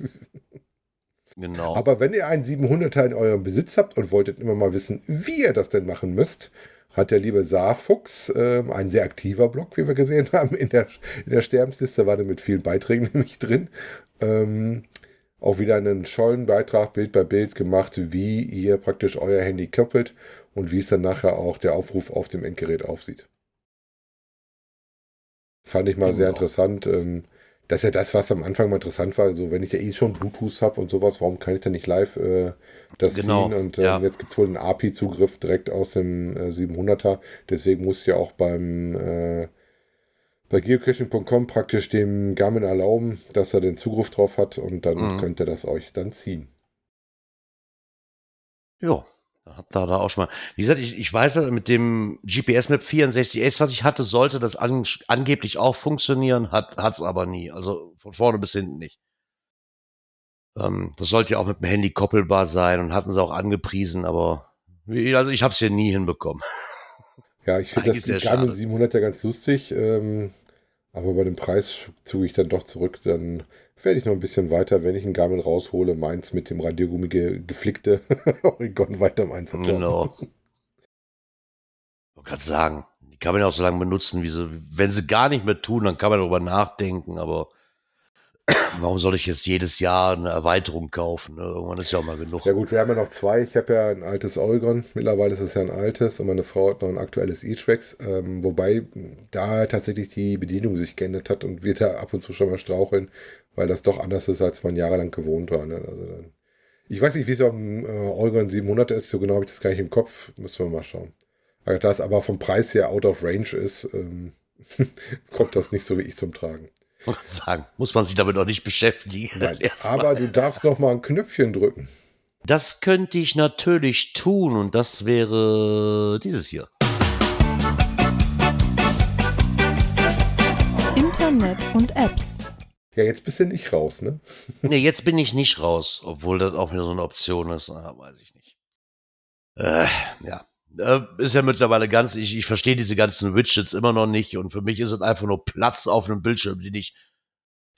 genau. Aber wenn ihr einen 700er in eurem Besitz habt und wolltet immer mal wissen, wie ihr das denn machen müsst, hat der liebe Saarfuchs, ähm, ein sehr aktiver Blog, wie wir gesehen haben, in der, in der Sterbensliste war der mit vielen Beiträgen nämlich drin, ähm, auch wieder einen schollen Beitrag Bild bei Bild gemacht, wie ihr praktisch euer Handy koppelt und wie es dann nachher auch der Aufruf auf dem Endgerät aussieht. Fand ich mal sehr interessant. Ähm, das ist ja das, was am Anfang mal interessant war. Also, wenn ich ja eh schon Bluetooth habe und sowas, warum kann ich dann nicht live äh, das Genau, ziehen? Und ähm, ja. jetzt gibt es wohl einen API-Zugriff direkt aus dem äh, 700er. Deswegen muss ja auch beim äh, bei geocaching.com praktisch dem Garmin erlauben, dass er den Zugriff drauf hat und dann Mhm. könnt ihr das euch dann ziehen. Ja, da habt ihr da auch schon mal. Wie gesagt, ich, ich weiß mit dem GPS Map 64S, was ich hatte, sollte das an, angeblich auch funktionieren, hat es aber nie. Also von vorne bis hinten nicht. Ähm, das sollte ja auch mit dem Handy koppelbar sein und hatten sie auch angepriesen, aber also ich habe es hier nie hinbekommen. Ja, ich finde das Garmin schade. 700 ja ganz lustig, ähm, aber bei dem Preis zuge ich dann doch zurück. Dann werde ich noch ein bisschen weiter, wenn ich einen Garmin raushole, meins mit dem Radiergummi ge geflickte Oregon weiter im Einsatz. haben. Genau. Ich wollte gerade sagen, die kann man ja auch so lange benutzen, wie sie, wenn sie gar nicht mehr tun, dann kann man darüber nachdenken, aber warum soll ich jetzt jedes Jahr eine Erweiterung kaufen? Ne? Irgendwann ist ja auch mal genug. Ja gut, wir haben ja noch zwei. Ich habe ja ein altes Oregon. Mittlerweile ist es ja ein altes und meine Frau hat noch ein aktuelles E-Trax. Ähm, wobei da tatsächlich die Bedienung sich geändert hat und wir da ab und zu schon mal straucheln, weil das doch anders ist, als man jahrelang gewohnt war. Ne? Also dann, ich weiß nicht, wie es auf dem äh, Oregon 700 ist. So genau habe ich das gar nicht im Kopf. Müssen wir mal schauen. Also Da es aber vom Preis her out of range ist, ähm, kommt das nicht so wie ich zum Tragen. Sagen, muss man sich damit noch nicht beschäftigen. Nein, aber du darfst noch mal ein Knöpfchen drücken. das könnte ich natürlich tun und das wäre dieses hier. Internet und Apps. Ja, jetzt bist du nicht raus, ne? Nee, jetzt bin ich nicht raus, obwohl das auch wieder so eine Option ist, ah, weiß ich nicht. Äh, ja, Äh, ist ja mittlerweile ganz, ich, ich verstehe diese ganzen Widgets immer noch nicht und für mich ist es einfach nur Platz auf einem Bildschirm, den ich,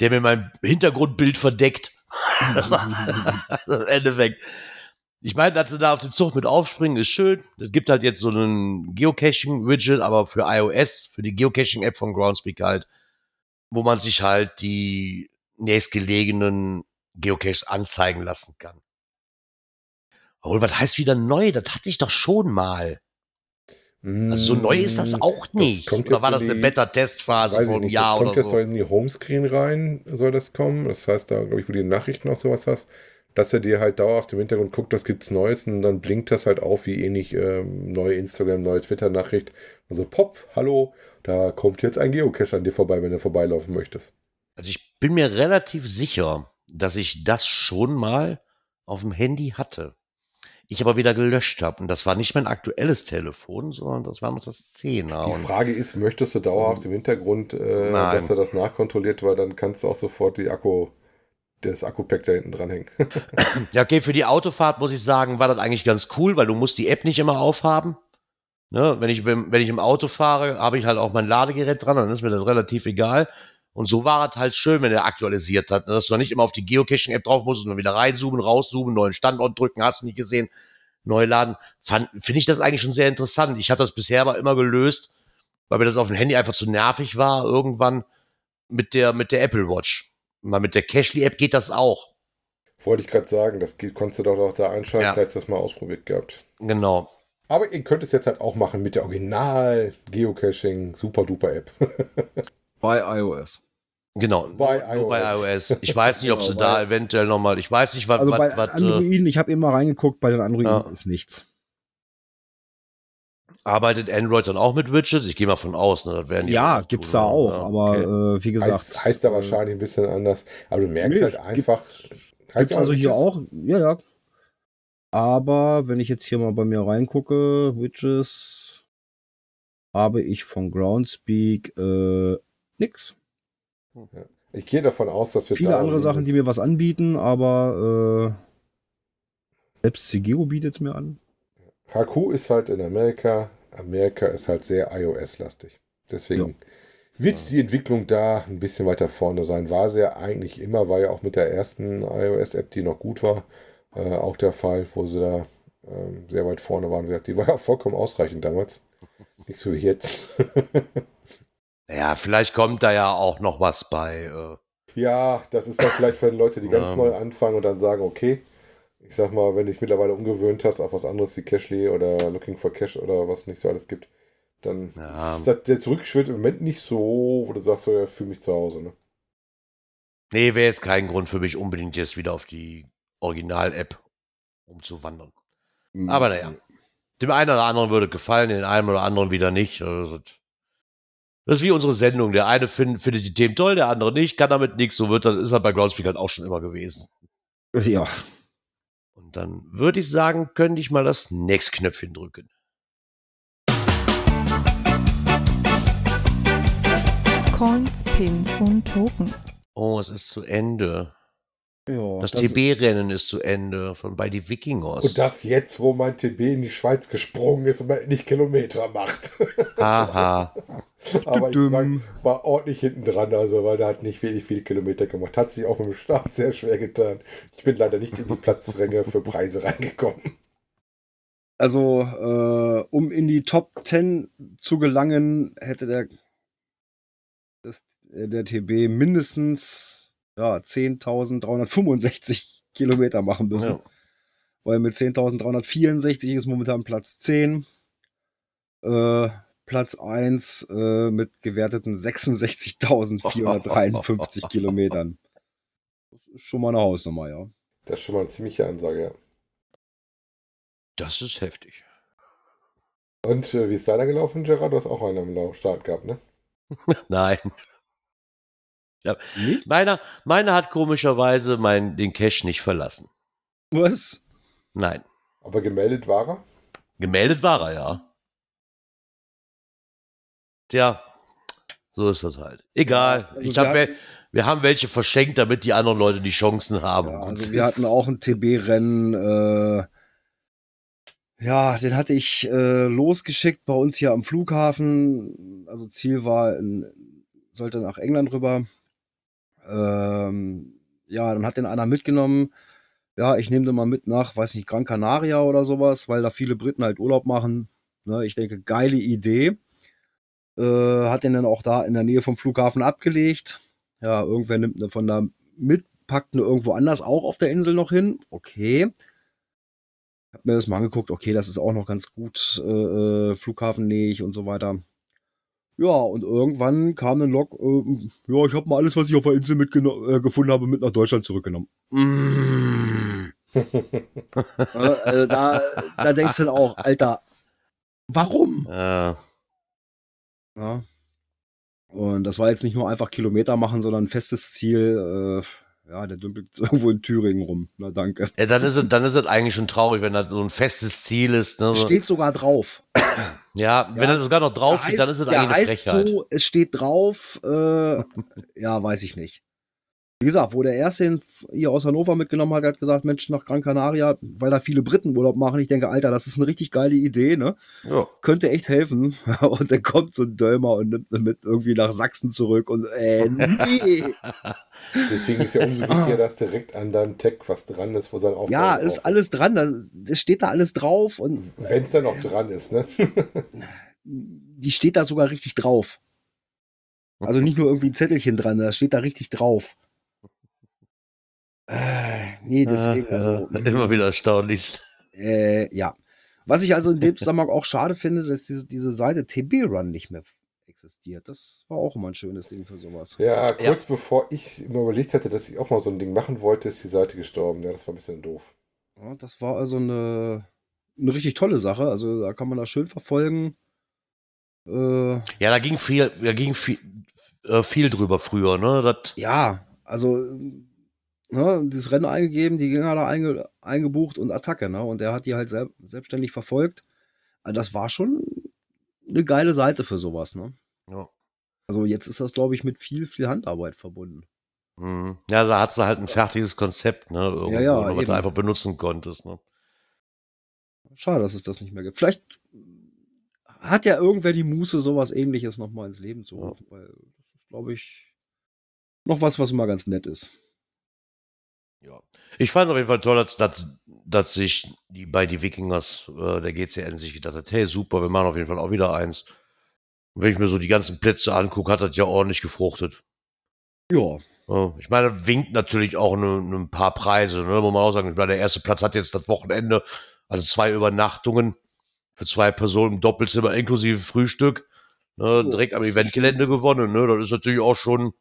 der mir mein Hintergrundbild verdeckt. Im Endeffekt. Ich meine, dass sie da auf den Zug mit aufspringen, ist schön. Es gibt halt jetzt so einen Geocaching-Widget, aber für iOS, für die Geocaching-App von Groundspeak halt, wo man sich halt die nächstgelegenen Geocaches anzeigen lassen kann. Obwohl, was heißt wieder neu? Das hatte ich doch schon mal. Also so neu ist das auch nicht. kommt oder war das eine Beta-Testphase ich einem Jahr das kommt oder jetzt so? in die Homescreen rein, soll das kommen. Das heißt, da glaube ich, wo du die Nachrichten auch sowas hast, dass er dir halt dauerhaft im Hintergrund guckt, was gibt's Neues und dann blinkt das halt auf wie ähnlich ähm, neue Instagram, neue Twitter-Nachricht. Und so, pop, hallo, da kommt jetzt ein Geocache an dir vorbei, wenn du vorbeilaufen möchtest. Also ich bin mir relativ sicher, dass ich das schon mal auf dem Handy hatte. Ich aber wieder gelöscht habe. Und das war nicht mein aktuelles Telefon, sondern das war noch das 10er. Die Frage ist, möchtest du dauerhaft im Hintergrund, äh, dass er das nachkontrolliert, weil dann kannst du auch sofort die Akku, das Akku-Pack da hinten dranhängen. Ja, okay, für die Autofahrt muss ich sagen, war das eigentlich ganz cool, weil du musst die App nicht immer aufhaben. Ne? Wenn, ich, wenn ich im Auto fahre, habe ich halt auch mein Ladegerät dran, dann ist mir das relativ egal. Und so war es halt schön, wenn er aktualisiert hat, ne? dass du nicht immer auf die Geocaching-App drauf musst und dann wieder reinzoomen, rauszoomen, neuen Standort drücken, hast du nicht gesehen, neu laden. Finde ich das eigentlich schon sehr interessant. Ich habe das bisher aber immer gelöst, weil mir das auf dem Handy einfach zu nervig war, irgendwann mit der, mit der Apple Watch. Mal mit der Cashly-App geht das auch. Wollte ich gerade sagen, das geht, konntest du doch auch da einschalten, Ja. vielleicht das mal ausprobiert gehabt. Genau. Aber ihr könnt es jetzt halt auch machen mit der Original Geocaching Super Duper App. Bei iOS. Genau, Bei nur bei iOS. iOS. Ich weiß nicht, ob sie Genau, da bei- eventuell nochmal, ich weiß nicht, was, Also bei was äh, Androiden, ich habe immer reingeguckt, bei den Androiden Ja. ist nichts. arbeitet Android dann auch mit Widgets? Ich gehe mal von aus, ne? Das werden die Ja, gibt's da auch, Ja, aber okay. äh, wie gesagt. heißt, heißt da äh, wahrscheinlich ein bisschen anders. Aber du merkst Nee, halt einfach. Gibt's ja also hier auch, ja, ja. Aber wenn ich jetzt hier mal bei mir reingucke, Widgets, habe ich von Groundspeak äh, nix. Ich gehe davon aus, dass wir Viele da andere Sachen, die mir was anbieten, aber äh, selbst Segeo bietet es mir an. HQ ist halt in Amerika. Amerika ist halt sehr iOS-lastig. Deswegen wird die Entwicklung da ein bisschen weiter vorne sein. War sie ja eigentlich immer, war ja auch mit der ersten iOS-App, die noch gut war, äh, auch der Fall, wo sie da ähm, sehr weit vorne waren. Wie gesagt, Die war ja vollkommen ausreichend damals. Nicht so wie jetzt. Ja, vielleicht kommt da ja auch noch was bei. Äh, Ja, das ist dann vielleicht für die Leute, die ganz Ja. neu anfangen und dann sagen, okay, ich sag mal, wenn dich mittlerweile umgewöhnt hast auf was anderes wie Cashly oder Looking for Cash oder was nicht so alles gibt, dann Ja. ist das, der Zurückschritt im Moment nicht so, wo du sagst, so, ja, fühle mich zu Hause. Ne? nee, wäre jetzt kein Grund für mich, unbedingt jetzt wieder auf die Original-App umzuwandern. Aber naja. Dem einen oder anderen würde gefallen, den einen oder anderen wieder nicht. Also, Das ist wie unsere Sendung. Der eine find, findet die Themen toll, der andere nicht, kann damit nichts. So wird das, ist halt bei Groundspeak halt auch schon immer gewesen. Ja, Und dann würde ich sagen, könnte ich mal das Next-Knöpfchen drücken. Coins, Pins und Token. Oh, es ist zu Ende. Ja Das, TB-Rennen ist zu Ende von bei die Wikingers. Und das jetzt, wo mein TB in die Schweiz gesprungen ist und man endlich Kilometer macht. Haha. Aber ich Düdüm. war, war ordentlich hinten dran, also weil der hat nicht wirklich viele Kilometer gemacht. Hat sich auch mit dem Start sehr schwer getan. Ich bin leider nicht in die Platzränge für Preise reingekommen. Also, äh, um in die Top 10 zu gelangen, hätte der, das, äh, der TB mindestens ja, 10.365 Kilometer machen müssen. Ja. Weil mit 10.364 ist momentan Platz 10. Äh, Platz 1 äh, mit gewerteten 66.453 Kilometern. Das ist schon mal eine Hausnummer, ja. Das ist schon mal eine ziemliche Ansage, ja. Das ist heftig. Und äh, wie ist deiner gelaufen, Gerard? Du hast auch einen am Start gehabt, ne? Nein. Nicht? Meiner, meiner hat komischerweise mein, den Cache nicht verlassen. Was? Nein. Aber gemeldet war er? Gemeldet war er, ja. Tja, so ist das halt. Egal. Also ich wir hab, wel- hatten- wir haben welche verschenkt, damit die anderen Leute die Chancen haben. Ja, also wir hatten auch ein TB-Rennen. Äh, Ja, den hatte ich äh, losgeschickt bei uns hier am Flughafen. Also Ziel war, in, sollte nach England rüber. Ähm, ja, dann hat den einer mitgenommen. Ja, ich nehme den mal mit nach, weiß nicht, Gran Canaria oder sowas, weil da viele Briten halt Urlaub machen. Ne, ich denke, geile Idee. Äh, hat den dann auch da in der Nähe vom Flughafen abgelegt. Ja, irgendwer nimmt ne von da mit, packt ne irgendwo anders auch auf der Insel noch hin. Okay. Hab mir das mal angeguckt. Okay, das ist auch noch ganz gut äh, äh flughafennähig und so weiter. Ja, und irgendwann kam ein Log, äh, ja, ich habe mal alles, was ich auf der Insel äh, gefunden habe, mit nach Deutschland zurückgenommen. Mm. äh, da, da denkst du dann auch, Alter, warum? Ja. ja. Und das war jetzt nicht nur einfach Kilometer machen, sondern ein festes Ziel. Äh, ja, der dümpelt irgendwo in Thüringen rum. Na danke. Ja, dann ist es, dann ist es eigentlich schon traurig, wenn das so ein festes Ziel ist. Ne? Steht sogar drauf. Ja, wenn ja, er sogar noch drauf steht, dann ist es eigentlich eine Frechheit. So, es steht drauf, äh, ja, weiß ich nicht. Wie gesagt, wo der erste ihn hier aus Hannover mitgenommen hat, hat gesagt, Mensch, nach Gran Canaria, weil da viele Briten Urlaub machen. Ich denke, Alter, das ist eine richtig geile Idee, ne? Ja. Könnte echt helfen. Und dann kommt so ein Dölmer und nimmt mit irgendwie nach Sachsen zurück und äh, nee. Deswegen ist ja umso wichtiger, dass direkt an deinem Tech was dran ist, wo sein Aufbau Ja, ist alles dran. Es steht da alles drauf. und Wenn es dann noch dran ist, ne? Die steht da sogar richtig drauf. Also nicht nur irgendwie ein Zettelchen dran, das steht da richtig drauf. Äh, nee, deswegen. Ah, also, immer wieder erstaunlich. Äh, ja. Was ich also in dem Zusammenhang auch schade finde, dass diese, diese Seite TB Run nicht mehr existiert. Das war auch immer ein schönes Ding für sowas. Ja, kurz ja. bevor ich mir überlegt hatte, dass ich auch mal so ein Ding machen wollte, ist die Seite gestorben. Ja, das war ein bisschen doof. Ja, das war also eine, eine richtig tolle Sache. Also da kann man das schön verfolgen. Äh, ja, da ging viel, da ging viel, äh, viel drüber früher, ne? Das ja, also ne, dieses Rennen eingegeben, die Gänger da einge, eingebucht und Attacke, ne? Und der hat die halt sel selbstständig verfolgt. Also das war schon eine geile Seite für sowas, ne? Ja. Also jetzt ist das, glaube ich, mit viel, viel Handarbeit verbunden. Mhm. Ja, da hat du halt ein fertiges Konzept, ne? Irgendwo, ja, ja, was du einfach benutzen konntest, ne? Schade, dass es das nicht mehr gibt. Vielleicht hat ja irgendwer die Muße, sowas ähnliches nochmal ins Leben zu rufen, ja. weil das ist, glaube ich, noch was, was immer ganz nett ist. Ja. Ich fand es auf jeden Fall toll, dass, dass, dass sich die bei die Wikingers äh, der GCN sich gedacht hat, hey super, wir machen auf jeden Fall auch wieder eins. Und wenn ich mir so die ganzen Plätze angucke, hat das ja ordentlich gefruchtet. Ja. ja ich meine, winkt natürlich auch ne, ne ein paar Preise, ne, muss man auch sagen. Ich meine, der erste Platz hat jetzt das Wochenende, also zwei Übernachtungen für zwei Personen im Doppelzimmer inklusive Frühstück, ne, direkt am Eventgelände gewonnen. Ne, das ist natürlich auch schon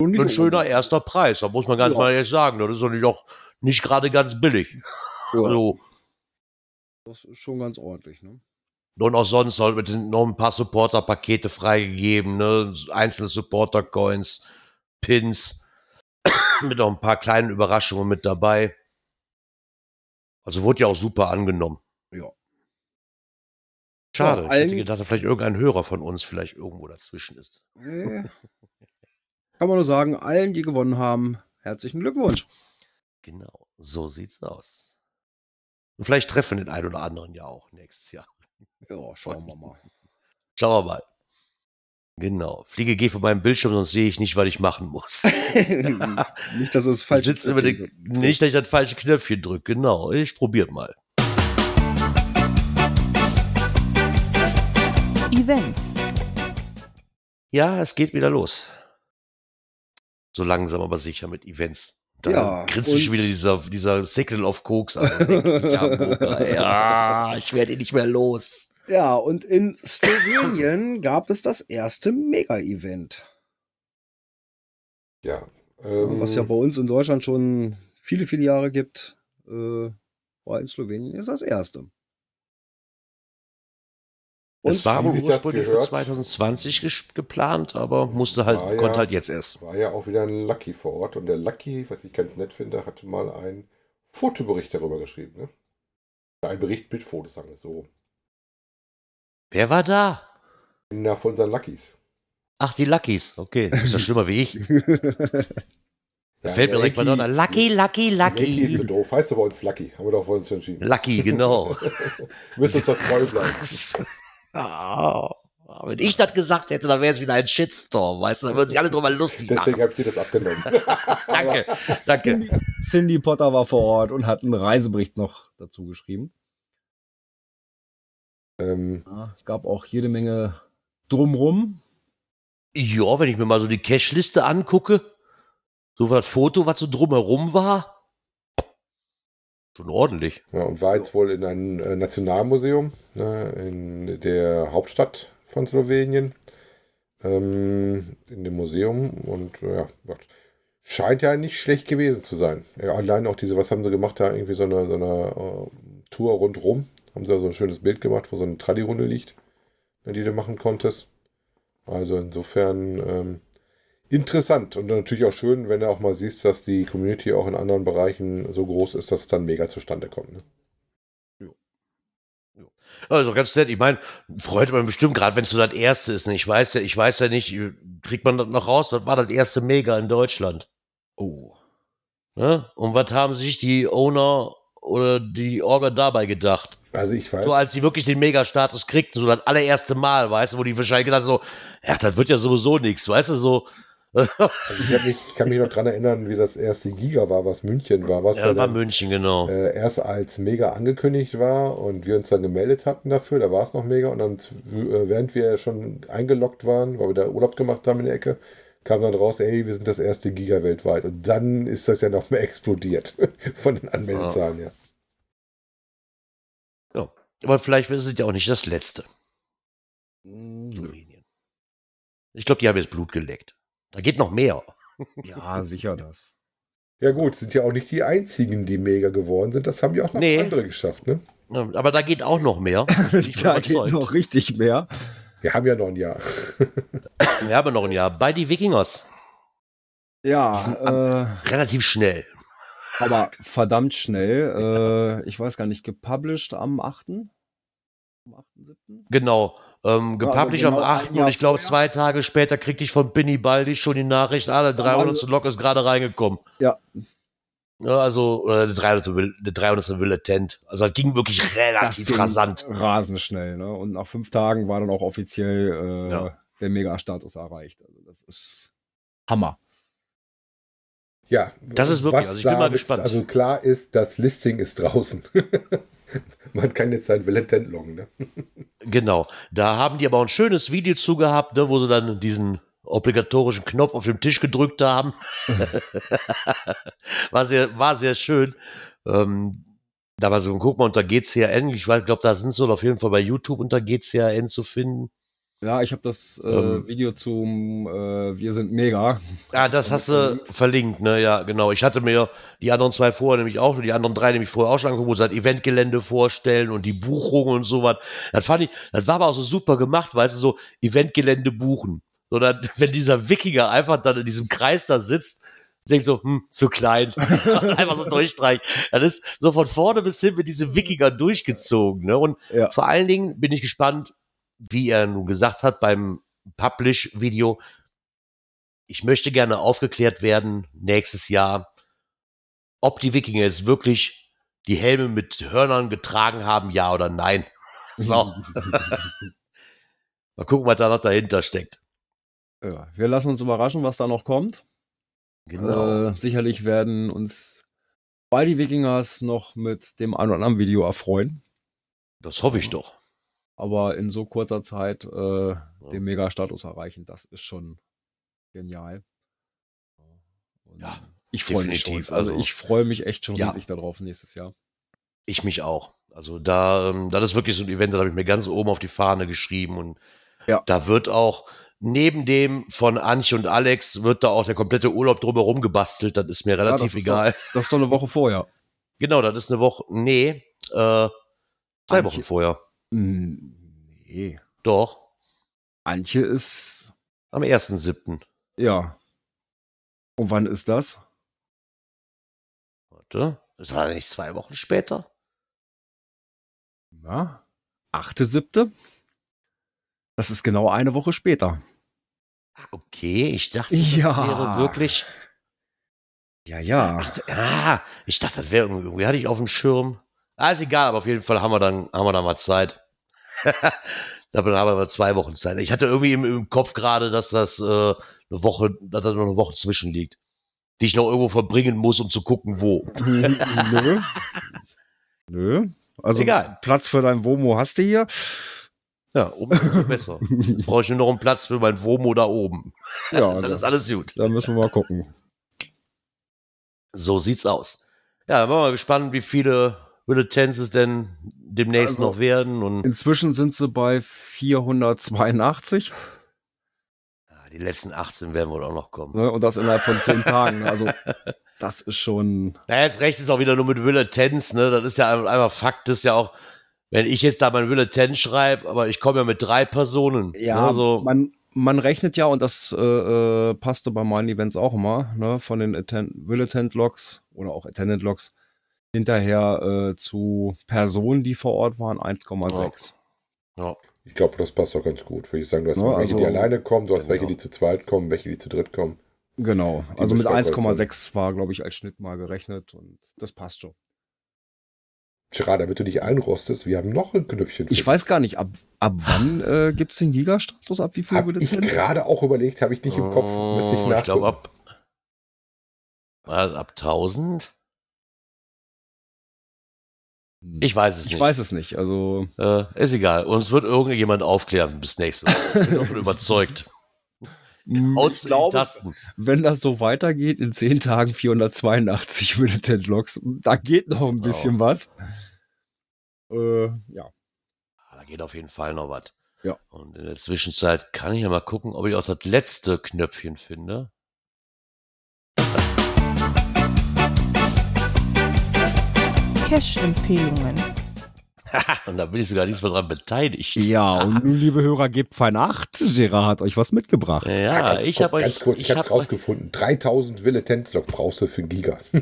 ein schöner erster Preis, da muss man ganz ja. mal ehrlich sagen. Das ist natürlich auch nicht gerade ganz billig. Ja. Also, das ist schon ganz ordentlich, ne? Und auch sonst halt mit den, noch ein paar Supporter-Pakete freigegeben, ne? Einzelne Supporter-Coins, Pins, mit noch ein paar kleinen Überraschungen mit dabei. Also wurde ja auch super angenommen. Ja. Schade. Ja, ich hätte gedacht, dass vielleicht irgendein Hörer von uns vielleicht irgendwo dazwischen ist. Kann man nur sagen, allen, die gewonnen haben, herzlichen Glückwunsch. Genau, so sieht's aus. Und vielleicht treffen den einen oder anderen ja auch nächstes Jahr. Ja, schauen wir mal. Schauen wir mal. Genau. Fliege, geh von meinem Bildschirm, sonst sehe ich nicht, was ich machen muss. nicht, dass es falsch ist. Nicht, dass ich das falsche Knöpfchen drücke. Genau. Ich probiere mal. Events. Ja, es geht wieder los so langsam aber sicher mit Events. Da ja, grinst mich schon wieder dieser, dieser Signal of Koks an. ja, ich werde ihn nicht mehr los. Ja, und in Slowenien gab es das erste Mega-Event. Ja. Ähm, Was ja bei uns in Deutschland schon viele, viele Jahre gibt, äh, war in Slowenien ist das erste. Und es war aber ursprünglich für 2020 geplant, aber musste halt, konnte ja, halt jetzt erst. War ja auch wieder ein Lucky vor Ort und der Lucky, was ich ganz nett finde, hatte mal einen Fotobericht darüber geschrieben. Ne? Ein Bericht mit Fotos, sagen wir so. Wer war da? Na, von unseren Luckys. Ach, die Luckys, okay. ist ja schlimmer wie ich. Da fällt mir direkt mal Yankee- noch Lucky, Lucky, Yankee ist Lucky. so doof. Heißt aber uns Lucky. Haben wir doch vor uns entschieden. Lucky, genau. Müssen uns doch treu bleiben. Ah, wenn ich das gesagt hätte, dann wäre es wieder ein Shitstorm, weißt du? Dann würden sich alle drüber lustig Deswegen machen. habe ich dir das abgenommen. Danke, danke. Cindy, Cindy Potter war vor Ort und hat einen Reisebericht noch dazu geschrieben. ähm, Ja, gab auch jede Menge drumrum. Ja, wenn ich mir mal so die Cache-Liste angucke, so das Foto, was so drumherum war, schon ordentlich. ja, und war jetzt wohl in einem äh, Nationalmuseum ne, in der Hauptstadt von Slowenien. Ähm, in dem Museum. Und äh, ja, Gott. scheint ja nicht schlecht gewesen zu sein. Ja, allein auch diese, was haben sie gemacht, da irgendwie so eine, so eine äh, Tour rundrum. Haben sie so ein schönes Bild gemacht, wo so eine Tradi-Runde liegt, ne, die du machen konntest. Also insofern ähm, interessant und natürlich auch schön, wenn du auch mal siehst, dass die Community auch in anderen Bereichen so groß ist, dass es dann mega zustande kommt. Ne? Also ganz nett. Ich meine, freut man bestimmt gerade, wenn es so das erste ist. Ne? Ich weiß ja, ich weiß ja nicht, kriegt man das noch raus? Was war das erste Mega in Deutschland? Oh. Ne? Und was haben sich die Owner oder die Orga dabei gedacht? Also ich weiß, So als die wirklich den Mega-Status kriegten, so das allererste Mal, weißt du, wo die wahrscheinlich gedacht haben, so, ja, das wird ja sowieso nichts, weißt du, so. Also ich, mich, kann mich noch dran erinnern, wie das erste Giga war, was München war, was Ja, war dann, München, genau. äh, erst als mega angekündigt war und wir uns dann gemeldet hatten dafür, da war es noch mega und dann, äh, während wir schon eingeloggt waren, weil wir da Urlaub gemacht haben in der Ecke, kam dann raus, ey, wir sind das erste Giga weltweit und dann ist das ja noch mehr explodiert von den Anmeldezahlen, ja. Ja. Aber vielleicht ist es ja auch nicht das letzte. Hm, Slowenien. Ich glaube, die haben jetzt Blut geleckt. Da geht noch mehr. Ja, sicher das. Ja gut, sind ja auch nicht die einzigen, die mega geworden sind, das haben ja auch noch Nee. andere geschafft, ne? Aber da geht auch noch mehr. Da geht noch richtig mehr. Wir haben ja noch ein Jahr. Wir haben noch ein Jahr. Bei die Wikingers. Ja, äh, Relativ schnell. aber verdammt schnell. Äh, ich weiß gar nicht, gepublished am 8. Am 8.7. Genau. Ähm, Ja, also gepublished genau am ein 8. Jahr und ich glaube, zwei Tage später kriegte ich von Binny Baldi schon die Nachricht, ah, der 300. Lok ist gerade reingekommen. Ja. Ja, also, oder der 300. Will, der 300. Will Attent. Also, das ging wirklich relativ rasant. Rasend schnell, ne? Und nach fünf Tagen war dann auch offiziell äh, Ja. der Mega-Status erreicht. Also das ist Hammer. Ja, Das ist wirklich- also ich bin mal gespannt. Also klar ist, das Listing ist draußen. Man kann jetzt sein Valentent loggen, ne? Genau. Da haben die aber auch ein schönes Video zu gehabt, ne, wo sie dann diesen obligatorischen Knopf auf dem Tisch gedrückt haben. war, sehr, war sehr schön. Ähm, da war so, guck mal, unter GCRN, ich glaube, da sind sie auf jeden Fall bei YouTube unter GCRN zu finden. Ja, ich habe das äh, Ähm. Video zum äh, Wir sind mega. Ah, das hast du verlinkt. verlinkt, ne? Ja, genau. Ich hatte mir die anderen zwei vorher nämlich auch, die anderen drei nämlich vorher auch schon angeguckt, wo sie das Eventgelände vorstellen und die Buchungen und sowas. Das fand ich, das war aber auch so super gemacht, weißt du, so Eventgelände buchen. Sondern wenn dieser Wikinger einfach dann in diesem Kreis da sitzt, denkt so, hm, zu klein. einfach so durchstreichen. Das ist so von vorne bis hin mit diesem Wikinger durchgezogen, ne? Und Ja. vor allen Dingen bin ich gespannt, wie er nun gesagt hat beim Publish-Video, ich möchte gerne aufgeklärt werden nächstes Jahr, ob die Wikinger jetzt wirklich die Helme mit Hörnern getragen haben, ja oder nein. So. Mal gucken, was da noch dahinter steckt. Ja, wir lassen uns überraschen, was da noch kommt. Genau. Äh, sicherlich werden uns bei die Wikingers noch mit dem ein oder anderen Video erfreuen. Das hoffe ich doch. Aber in so kurzer Zeit äh, den Mega-Status erreichen, das ist schon genial. Und Ja, ich freue mich schon. Also, also- ich freue mich echt schon Ja. riesig darauf nächstes Jahr. Ich mich auch. Also da, ähm, das ist wirklich so ein Event, da habe ich mir ganz oben auf die Fahne geschrieben und Ja. da wird auch neben dem von Antje und Alex wird da auch der komplette Urlaub drumherum gebastelt. Das ist mir relativ das ist egal. Das ist doch eine Woche vorher. Genau, das ist eine Woche. Nee, äh, zwei Antje. Wochen vorher. Hm, Nee. Doch, Antje ist, am 1.7. ja. Und wann ist das? Warte, das war nicht zwei Wochen später? Ja. Achte, siebte? Das ist genau eine Woche später. Okay, ich dachte, das Ja. wäre wirklich. Ja, ja. Ach, ah, ich dachte, das wäre irgendwie, irgendwie hatte ich auf dem Schirm. Ah, ist egal, aber auf jeden Fall haben wir dann, haben wir dann mal Zeit. da haben wir zwei Wochen Zeit. Ich hatte irgendwie im, im Kopf gerade, dass das äh, eine Woche, dass da noch eine Woche zwischen liegt. Die ich noch irgendwo verbringen muss, um zu gucken, wo. Nö. Nö. Also Egal. Platz für dein Womo hast du hier. Ja, umso besser. Jetzt brauche ich nur noch einen Platz für mein Womo da oben. Ja, Dann da, ist alles gut. da müssen wir mal gucken. So sieht's aus. Ja, dann waren wir mal gespannt, wie viele Bulletins es denn demnächst Also- noch werden. Und Inzwischen sind sie bei 482 ja, die letzten 18 werden wohl auch noch kommen. ne, und das innerhalb von zehn Tagen. Also das ist schon. Na, jetzt recht ist auch wieder nur mit Bulletins, ne? Das ist ja ein- einfach Fakt, das ist ja auch, wenn ich jetzt da mein Bulletin schreibe, aber ich komme ja mit drei Personen. Ja, ne? so, man, man rechnet ja, und das äh, äh, passte bei meinen Events auch immer, ne, von den Atten Will-Attend-Logs oder auch Attendant-Logs hinterher äh, zu Personen, die vor Ort waren, 1,6. ja. Ich glaube, das passt doch ganz gut. Würde ich sagen, du hast Ja, mal welche, die also- alleine kommen, du hast welche, Genau. die zu zweit kommen, welche, die zu dritt kommen. Genau. Die Also mit Beschreibung 1,6 war, glaube ich, als Schnitt mal gerechnet und das passt schon. Gerard, damit du dich einrostest, wir haben noch ein Knöpfchen. Ich weiß gar nicht, ab, ab wann äh, gibt es den Giga-Status? Ab wie viel Hab ich gerade auch überlegt, habe ich nicht im Kopf. Müsste ich Oh, ich glaube ab, war das ab 1000? Ich weiß es Ich nicht. weiß es nicht. Also Äh, ist egal. Uns wird irgendjemand aufklären bis nächstes Mal. Ich bin davon überzeugt. Haut's ich glaube, wenn das so weitergeht, in 10 Tagen 482 Bulletin-Logs, da geht noch ein bisschen was. Äh, ja. Ah, Da geht auf jeden Fall noch was. Ja. Und in der Zwischenzeit kann ich ja mal gucken, ob ich auch das letzte Knöpfchen finde. Cash-Empfehlungen. Und da bin ich sogar diesmal dran beteiligt. Ja, und nun, liebe Hörer, gebt fein Acht. Gerard hat euch was mitgebracht. Ja, komm, ich habe euch. Ganz kurz, ich, ich habe es rausgefunden. 3000 Villetenzlog brauchst du für einen Giga.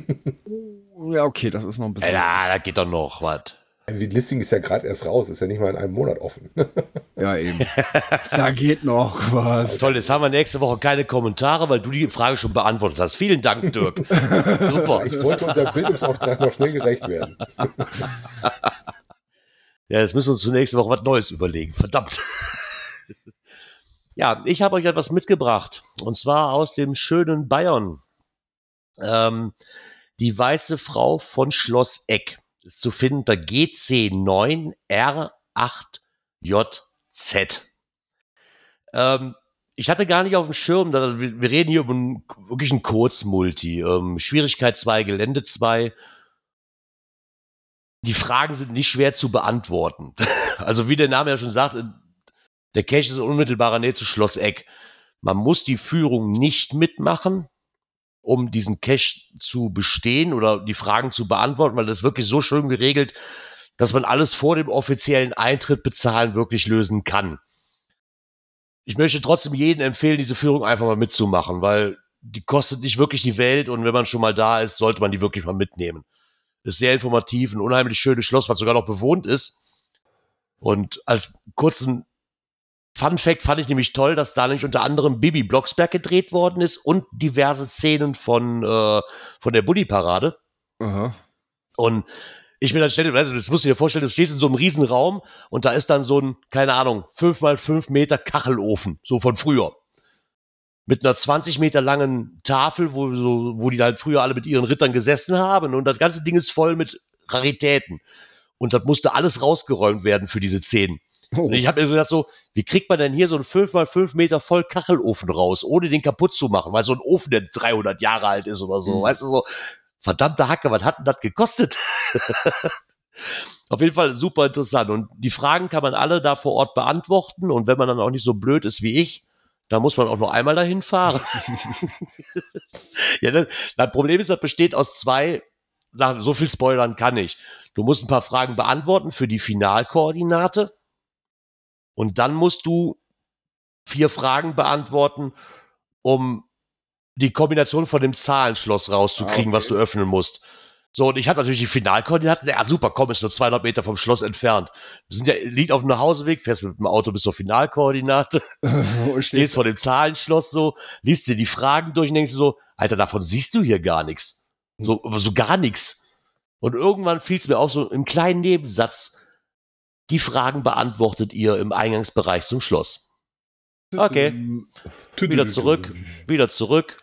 Ja, okay, das ist noch ein bisschen. Ja, da geht doch noch was. Die Listing ist ja gerade erst raus, ist ja nicht mal in einem Monat offen. Ja, eben. da geht noch was. Toll, jetzt haben wir nächste Woche keine Kommentare, weil du die Frage schon beantwortet hast. Vielen Dank, Dirk. Super. ich wollte unserem Bildungsauftrag noch schnell gerecht werden. Ja, jetzt müssen wir uns zur nächsten Woche was Neues überlegen. Verdammt. ja, ich habe euch etwas mitgebracht. Und zwar aus dem schönen Bayern. Ähm, die weiße Frau von Schloss Eck ist zu finden bei GC9R8JZ. Ähm, ich hatte gar nicht auf dem Schirm, dass, wir, reden hier über einen, wirklich einen Kurzmulti. Ähm, Schwierigkeit 2, Gelände 2 die Fragen sind nicht schwer zu beantworten. Also wie der Name ja schon sagt, äh, der Cache ist in unmittelbarer Nähe zu Schloss Eck. Man muss die Führung nicht mitmachen, um diesen Cache zu bestehen oder die Fragen zu beantworten, weil das ist wirklich so schön geregelt, dass man alles vor dem offiziellen Eintritt bezahlen wirklich lösen kann. Ich möchte trotzdem jedem empfehlen, diese Führung einfach mal mitzumachen, weil die kostet nicht wirklich die Welt und wenn man schon mal da ist, sollte man die wirklich mal mitnehmen. Ist sehr informativ, ein unheimlich schönes Schloss, was sogar noch bewohnt ist. Und als kurzen Fun Fact fand ich nämlich toll, dass da nämlich unter anderem Bibi Blocksberg gedreht worden ist und diverse Szenen von, äh, von der Bulli-Parade. Aha. Und ich mir dann stelle, also das musst du dir vorstellen, du stehst in so einem riesen Raum und da ist dann so ein, keine Ahnung, fünf mal fünf Meter Kachelofen, so von früher. Mit einer 20 Meter langen Tafel, wo, so, wo die halt früher alle mit ihren Rittern gesessen haben. Und das ganze Ding ist voll mit Raritäten. Und das musste alles rausgeräumt werden für diese Szenen. Oh. Ich habe mir so gedacht, so, wie kriegt man denn hier so einen 5 mal 5 Meter voll Kachelofen raus, ohne den kaputt zu machen? Weil so ein Ofen, der 300 Jahre alt ist oder so, Mhm. weißt du, so, verdammte Hacke, was hat denn das gekostet? Auf jeden Fall super interessant. Und die Fragen kann man alle da vor Ort beantworten. Und wenn man dann auch nicht so blöd ist wie ich, da muss man auch nur einmal dahin fahren. ja, das, das Problem ist, das besteht aus zwei Sachen. So viel spoilern kann ich. Du musst ein paar Fragen beantworten für die Finalkoordinate. Und dann musst du vier Fragen beantworten, um die Kombination von dem Zahlenschloss rauszukriegen, Ah, okay. was du öffnen musst. So, und ich hatte natürlich die Finalkoordinaten. Ja, super, komm, ist nur 200 Meter vom Schloss entfernt. Wir sind ja, liegt auf dem Nachhauseweg, fährst mit dem Auto bis zur Finalkoordinate, Und stehst vor dem Zahlenschloss so, liest dir die Fragen durch und denkst so, Alter, davon siehst du hier gar nichts. So, so gar nichts. Und irgendwann fiel es mir auch so im kleinen Nebensatz, die Fragen beantwortet ihr im Eingangsbereich zum Schloss. Okay. Wieder zurück, wieder zurück.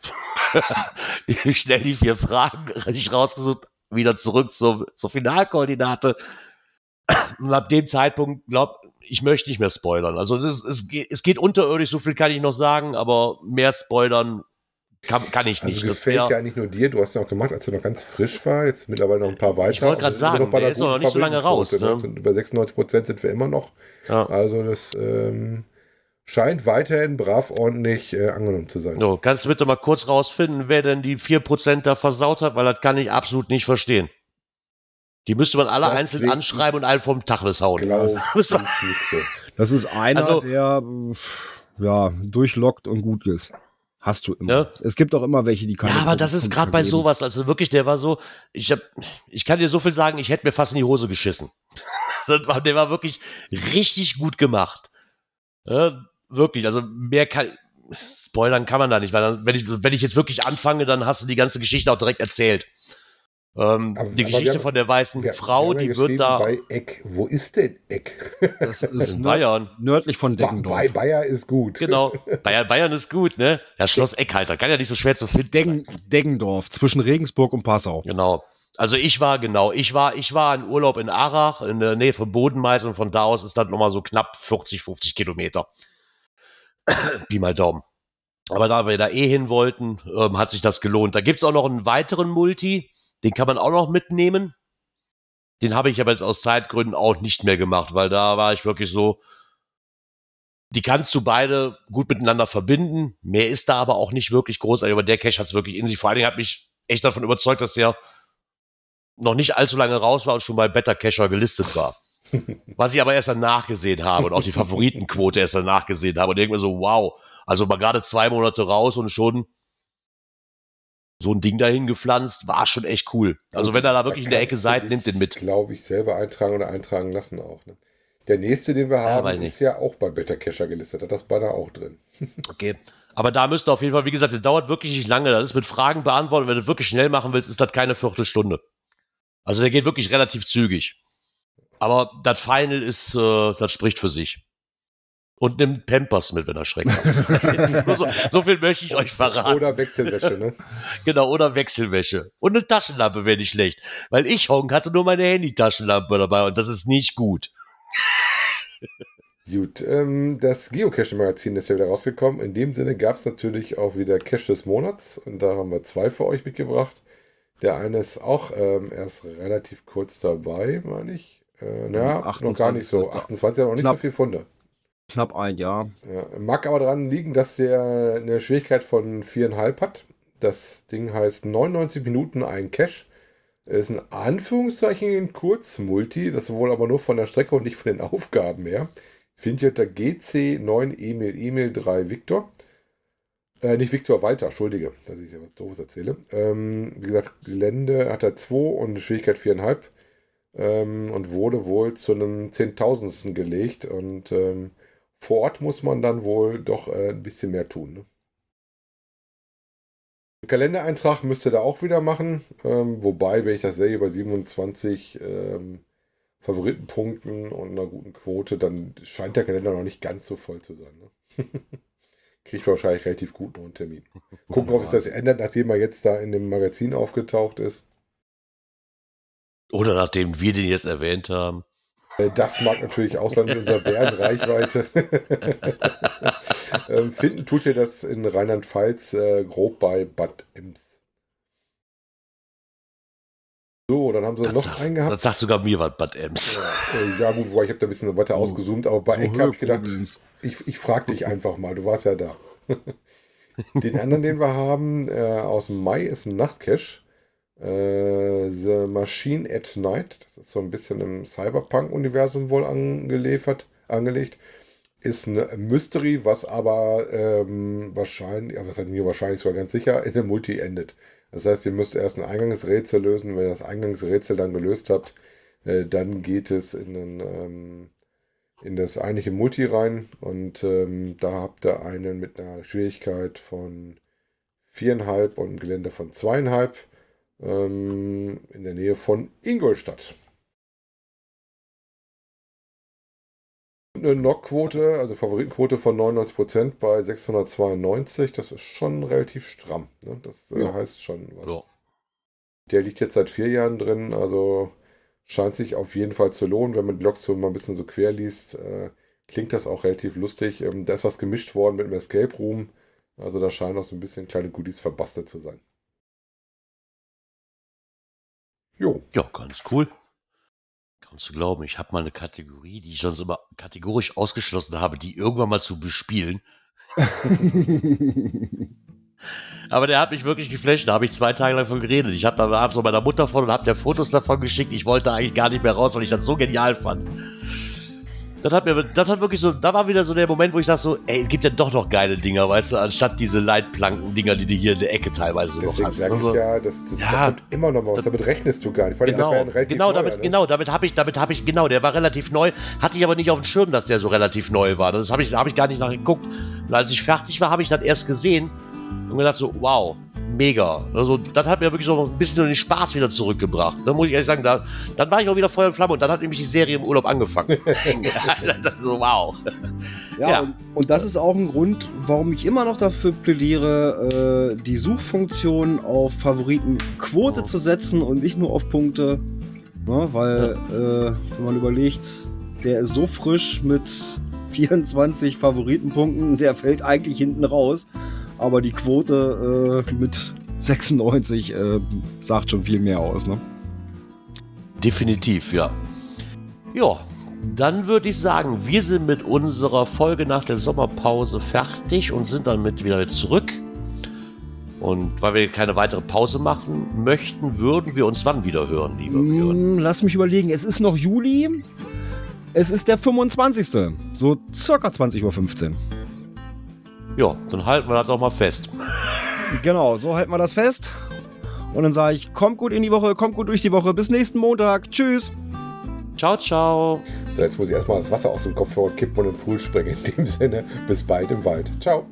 ich schnell die vier Fragen richtig rausgesucht, wieder zurück zur, zur Finalkoordinate. Und ab dem Zeitpunkt, glaub, ich möchte nicht mehr spoilern. Also das, es, es geht unterirdisch, so viel kann ich noch sagen, aber mehr spoilern kann, kann ich nicht. Also das, das fällt ja nicht nur dir, du hast ja auch gemacht, als du noch ganz frisch war, jetzt mittlerweile noch ein paar weiter. Ich wollte gerade sagen, der ist noch nicht so lange raus. Ne? Über 96 Prozent sind wir immer noch. Ja. Also das ähm, scheint weiterhin brav ordentlich äh, angenommen zu sein. So, kannst du bitte mal kurz rausfinden, wer denn die 4% da versaut hat, weil das kann ich absolut nicht verstehen. Die müsste man alle das einzeln anschreiben und einen vom Tacheles hauen. Genau, das, ist, das ist einer, also, der ja, durchlockt und gut ist. Hast du immer. Ja. Es gibt auch immer welche, die keine. Ja, aber das ist gerade bei sowas, also wirklich, der war so, ich hab, ich kann dir so viel sagen, ich hätte mir fast in die Hose geschissen. der war wirklich richtig gut gemacht. Ja, wirklich, also mehr kann, spoilern kann man da nicht, weil dann, wenn ich, wenn ich jetzt wirklich anfange, dann hast du die ganze Geschichte auch direkt erzählt. Ähm, aber, die Geschichte haben, von der weißen wir, Frau, wir die wird da. Bei Eck. Wo ist denn Eck? Das ist in Bayern. Nördlich von Deggendorf. Bei Bayern ist gut. Genau. Bayern, Bayern ist gut, ne? Ja, Schloss Eckhalter. Kann ja nicht so schwer zu finden. Deggen, Deggendorf, zwischen Regensburg und Passau. Genau. Also ich war, genau, ich war, ich war in Urlaub in Arach, in der Nähe von Bodenmais und von da aus ist dann nochmal so knapp 40, 50 Kilometer. Pi mal Daumen. Aber da wir da eh hin wollten, ähm, hat sich das gelohnt. Da gibt es auch noch einen weiteren Multi, den kann man auch noch mitnehmen. Den habe ich aber jetzt aus Zeitgründen auch nicht mehr gemacht, weil da war ich wirklich so, die kannst du beide gut miteinander verbinden. Mehr ist da aber auch nicht wirklich groß. Aber der Cache hat es wirklich in sich. Vor allen Dingen hat mich echt davon überzeugt, dass der noch nicht allzu lange raus war und schon bei Better Cacher gelistet war. Was ich aber erst dann nachgesehen habe und auch die Favoritenquote erst dann nachgesehen habe. Und irgendwie so, wow. Also mal gerade zwei Monate raus und schon so ein Ding dahin gepflanzt, war schon echt cool. Also wenn er da wirklich in der Ecke seid, nimmt den mit. Glaube ich, selber eintragen oder eintragen lassen auch. Ne? Der nächste, den wir haben, ja, ist ja auch bei Better Cacher gelistet. Hat das Banner auch drin. okay. Aber da müsst ihr auf jeden Fall, wie gesagt, der dauert wirklich nicht lange. Das ist mit Fragen beantwortet. Wenn du wirklich schnell machen willst, ist das keine Viertelstunde. Also der geht wirklich relativ zügig. Aber das Final ist, äh, das spricht für sich. Und nimmt Pampers mit, wenn er schreckhaft ist. so, so, viel möchte ich euch verraten. Oder Wechselwäsche, ne? Genau, oder Wechselwäsche. Und eine Taschenlampe wäre nicht schlecht. Weil ich, Honk, hatte nur meine Handy-Taschenlampe dabei und das ist nicht gut. Gut, ähm, das Geocaching-Magazin ist ja wieder rausgekommen. In dem Sinne gab es natürlich auch wieder Cache des Monats und da haben wir zwei für euch mitgebracht. Der eine ist auch ähm, erst relativ kurz dabei, meine ich. Äh, naja, noch gar nicht so. 28 hat noch nicht Knapp. so viel Funde. Knapp ein Jahr. Ja, mag aber daran liegen, dass der eine Schwierigkeit von 4,5 hat. Das Ding heißt 99 Minuten ein Cache. Ist ein Anführungszeichen ein Kurzmulti, das wohl aber nur von der Strecke und nicht von den Aufgaben her. Findet ihr unter GC9 Emil Emil 3 Victor. Äh, nicht Victor Walter, entschuldige, dass ich ja was Doofes erzähle. Ähm, wie gesagt, Gelände hat er 2 und Schwierigkeit 4,5. Ähm, und wurde wohl zu einem Zehntausendstel gelegt. Und ähm, vor Ort muss man dann wohl doch äh, ein bisschen mehr tun. Ne? Kalendereintrag müsste da auch wieder machen. Ähm, wobei, wenn ich das sehe, bei 27 ähm, Favoritenpunkten und einer guten Quote, dann scheint der Kalender noch nicht ganz so voll zu sein. Ne? Kriegt wahrscheinlich relativ gut noch einen Termin. Gucken, ob sich das ändert, nachdem er jetzt da in dem Magazin aufgetaucht ist. Oder nachdem wir den jetzt erwähnt haben. Äh, das mag natürlich auch sein mit unserer Bärenreichweite. ähm, finden tut ihr das in Rheinland-Pfalz äh, grob bei Bad Ems. So, dann haben sie das noch sagt, einen gehabt. Das sagt sogar mir was, Bad Ems. Ja, äh, ja gut, ich habe da ein bisschen weiter oh, ausgezoomt, aber bei so Eck habe ich gedacht, ich, ich frage dich einfach mal, du warst ja da. den anderen, den wir haben, äh, aus dem Mai, ist ein Nachtcache. Äh, The Machine at Night, das ist so ein bisschen im Cyberpunk-Universum wohl angeliefert, angelegt, ist eine Mystery, was aber ähm, wahrscheinlich, ja, was hat mir wahrscheinlich sogar ganz sicher, in einem Multi endet. Das heißt, ihr müsst erst ein Eingangsrätsel lösen. Wenn ihr das Eingangsrätsel dann gelöst habt, äh, dann geht es in, den, ähm, in das eigentliche Multi rein und ähm, da habt ihr einen mit einer Schwierigkeit von 4,5 und ein Geländer von 2,5 ähm, in der Nähe von Ingolstadt. Eine Knockquote, also Favoritenquote von 99% bei 692, das ist schon relativ stramm. Ne? Das äh, Ja. heißt schon was. Ja. Der liegt jetzt seit vier Jahren drin, also scheint sich auf jeden Fall zu lohnen, wenn man die Logs so mal ein bisschen so quer liest. Äh, klingt das auch relativ lustig. Ähm, da ist was gemischt worden mit dem Escape Room. Also da scheinen auch so ein bisschen kleine Goodies verbastelt zu sein. Jo, Ja, ganz cool. Kannst du glauben, ich habe mal eine Kategorie, die ich sonst immer kategorisch ausgeschlossen habe, die irgendwann mal zu bespielen. Aber der hat mich wirklich geflasht. Da habe ich zwei Tage lang von geredet. Ich habe dann abends noch meiner Mutter von und habe der Fotos davon geschickt. Ich wollte eigentlich gar nicht mehr raus, weil ich das so genial fand. Das hat mir, das hat wirklich so, da war wieder so der Moment, wo ich dachte so, ey, es gibt ja doch noch geile Dinger, weißt du, anstatt diese Leitplanken-Dinger, die du hier in der Ecke teilweise noch deswegen hast. sage ich Also- ja, das, das Ja, da kommt immer noch mal was. das- Damit rechnest du gar nicht. Vor allem, das Genau, ein relativ genau, neuer, damit, ne? genau, damit habe ich, damit habe ich, genau, der war relativ neu, hatte ich aber nicht auf dem Schirm, dass der so relativ neu war. Das habe ich, habe ich gar nicht nachgeguckt. Und als ich fertig war, habe ich dann erst gesehen und gedacht so, wow, mega. Also, das hat mir wirklich so ein bisschen den Spaß wieder zurückgebracht. Da muss ich ehrlich sagen, da, dann war ich auch wieder Feuer und Flamme und dann hat nämlich die Serie im Urlaub angefangen. so, wow. Ja, Ja. Und, und das ist auch ein Grund, warum ich immer noch dafür plädiere, äh, die Suchfunktion auf Favoritenquote Oh. zu setzen und nicht nur auf Punkte. Ne, weil, äh, wenn man überlegt, der ist so frisch mit 24 Favoritenpunkten, der fällt eigentlich hinten raus. Aber die Quote äh, mit 96 äh, sagt schon viel mehr aus. Ne? Definitiv, ja. Ja, dann würde ich sagen, wir sind mit unserer Folge nach der Sommerpause fertig und sind dann mit wieder zurück. Und weil wir keine weitere Pause machen möchten, würden wir uns wann wieder hören, lieber Björn? Mm, Lass mich überlegen, es ist noch Juli. Es ist der 25. So circa 20.15 Uhr. Ja, dann halten wir das auch mal fest. Genau, so halten wir das fest. Und dann sage ich, kommt gut in die Woche, kommt gut durch die Woche. Bis nächsten Montag. Tschüss. Ciao, ciao. So, jetzt muss ich erstmal das Wasser aus dem Kopfhörer kippen und in den Pool springen. In dem Sinne, bis bald im Wald. Ciao.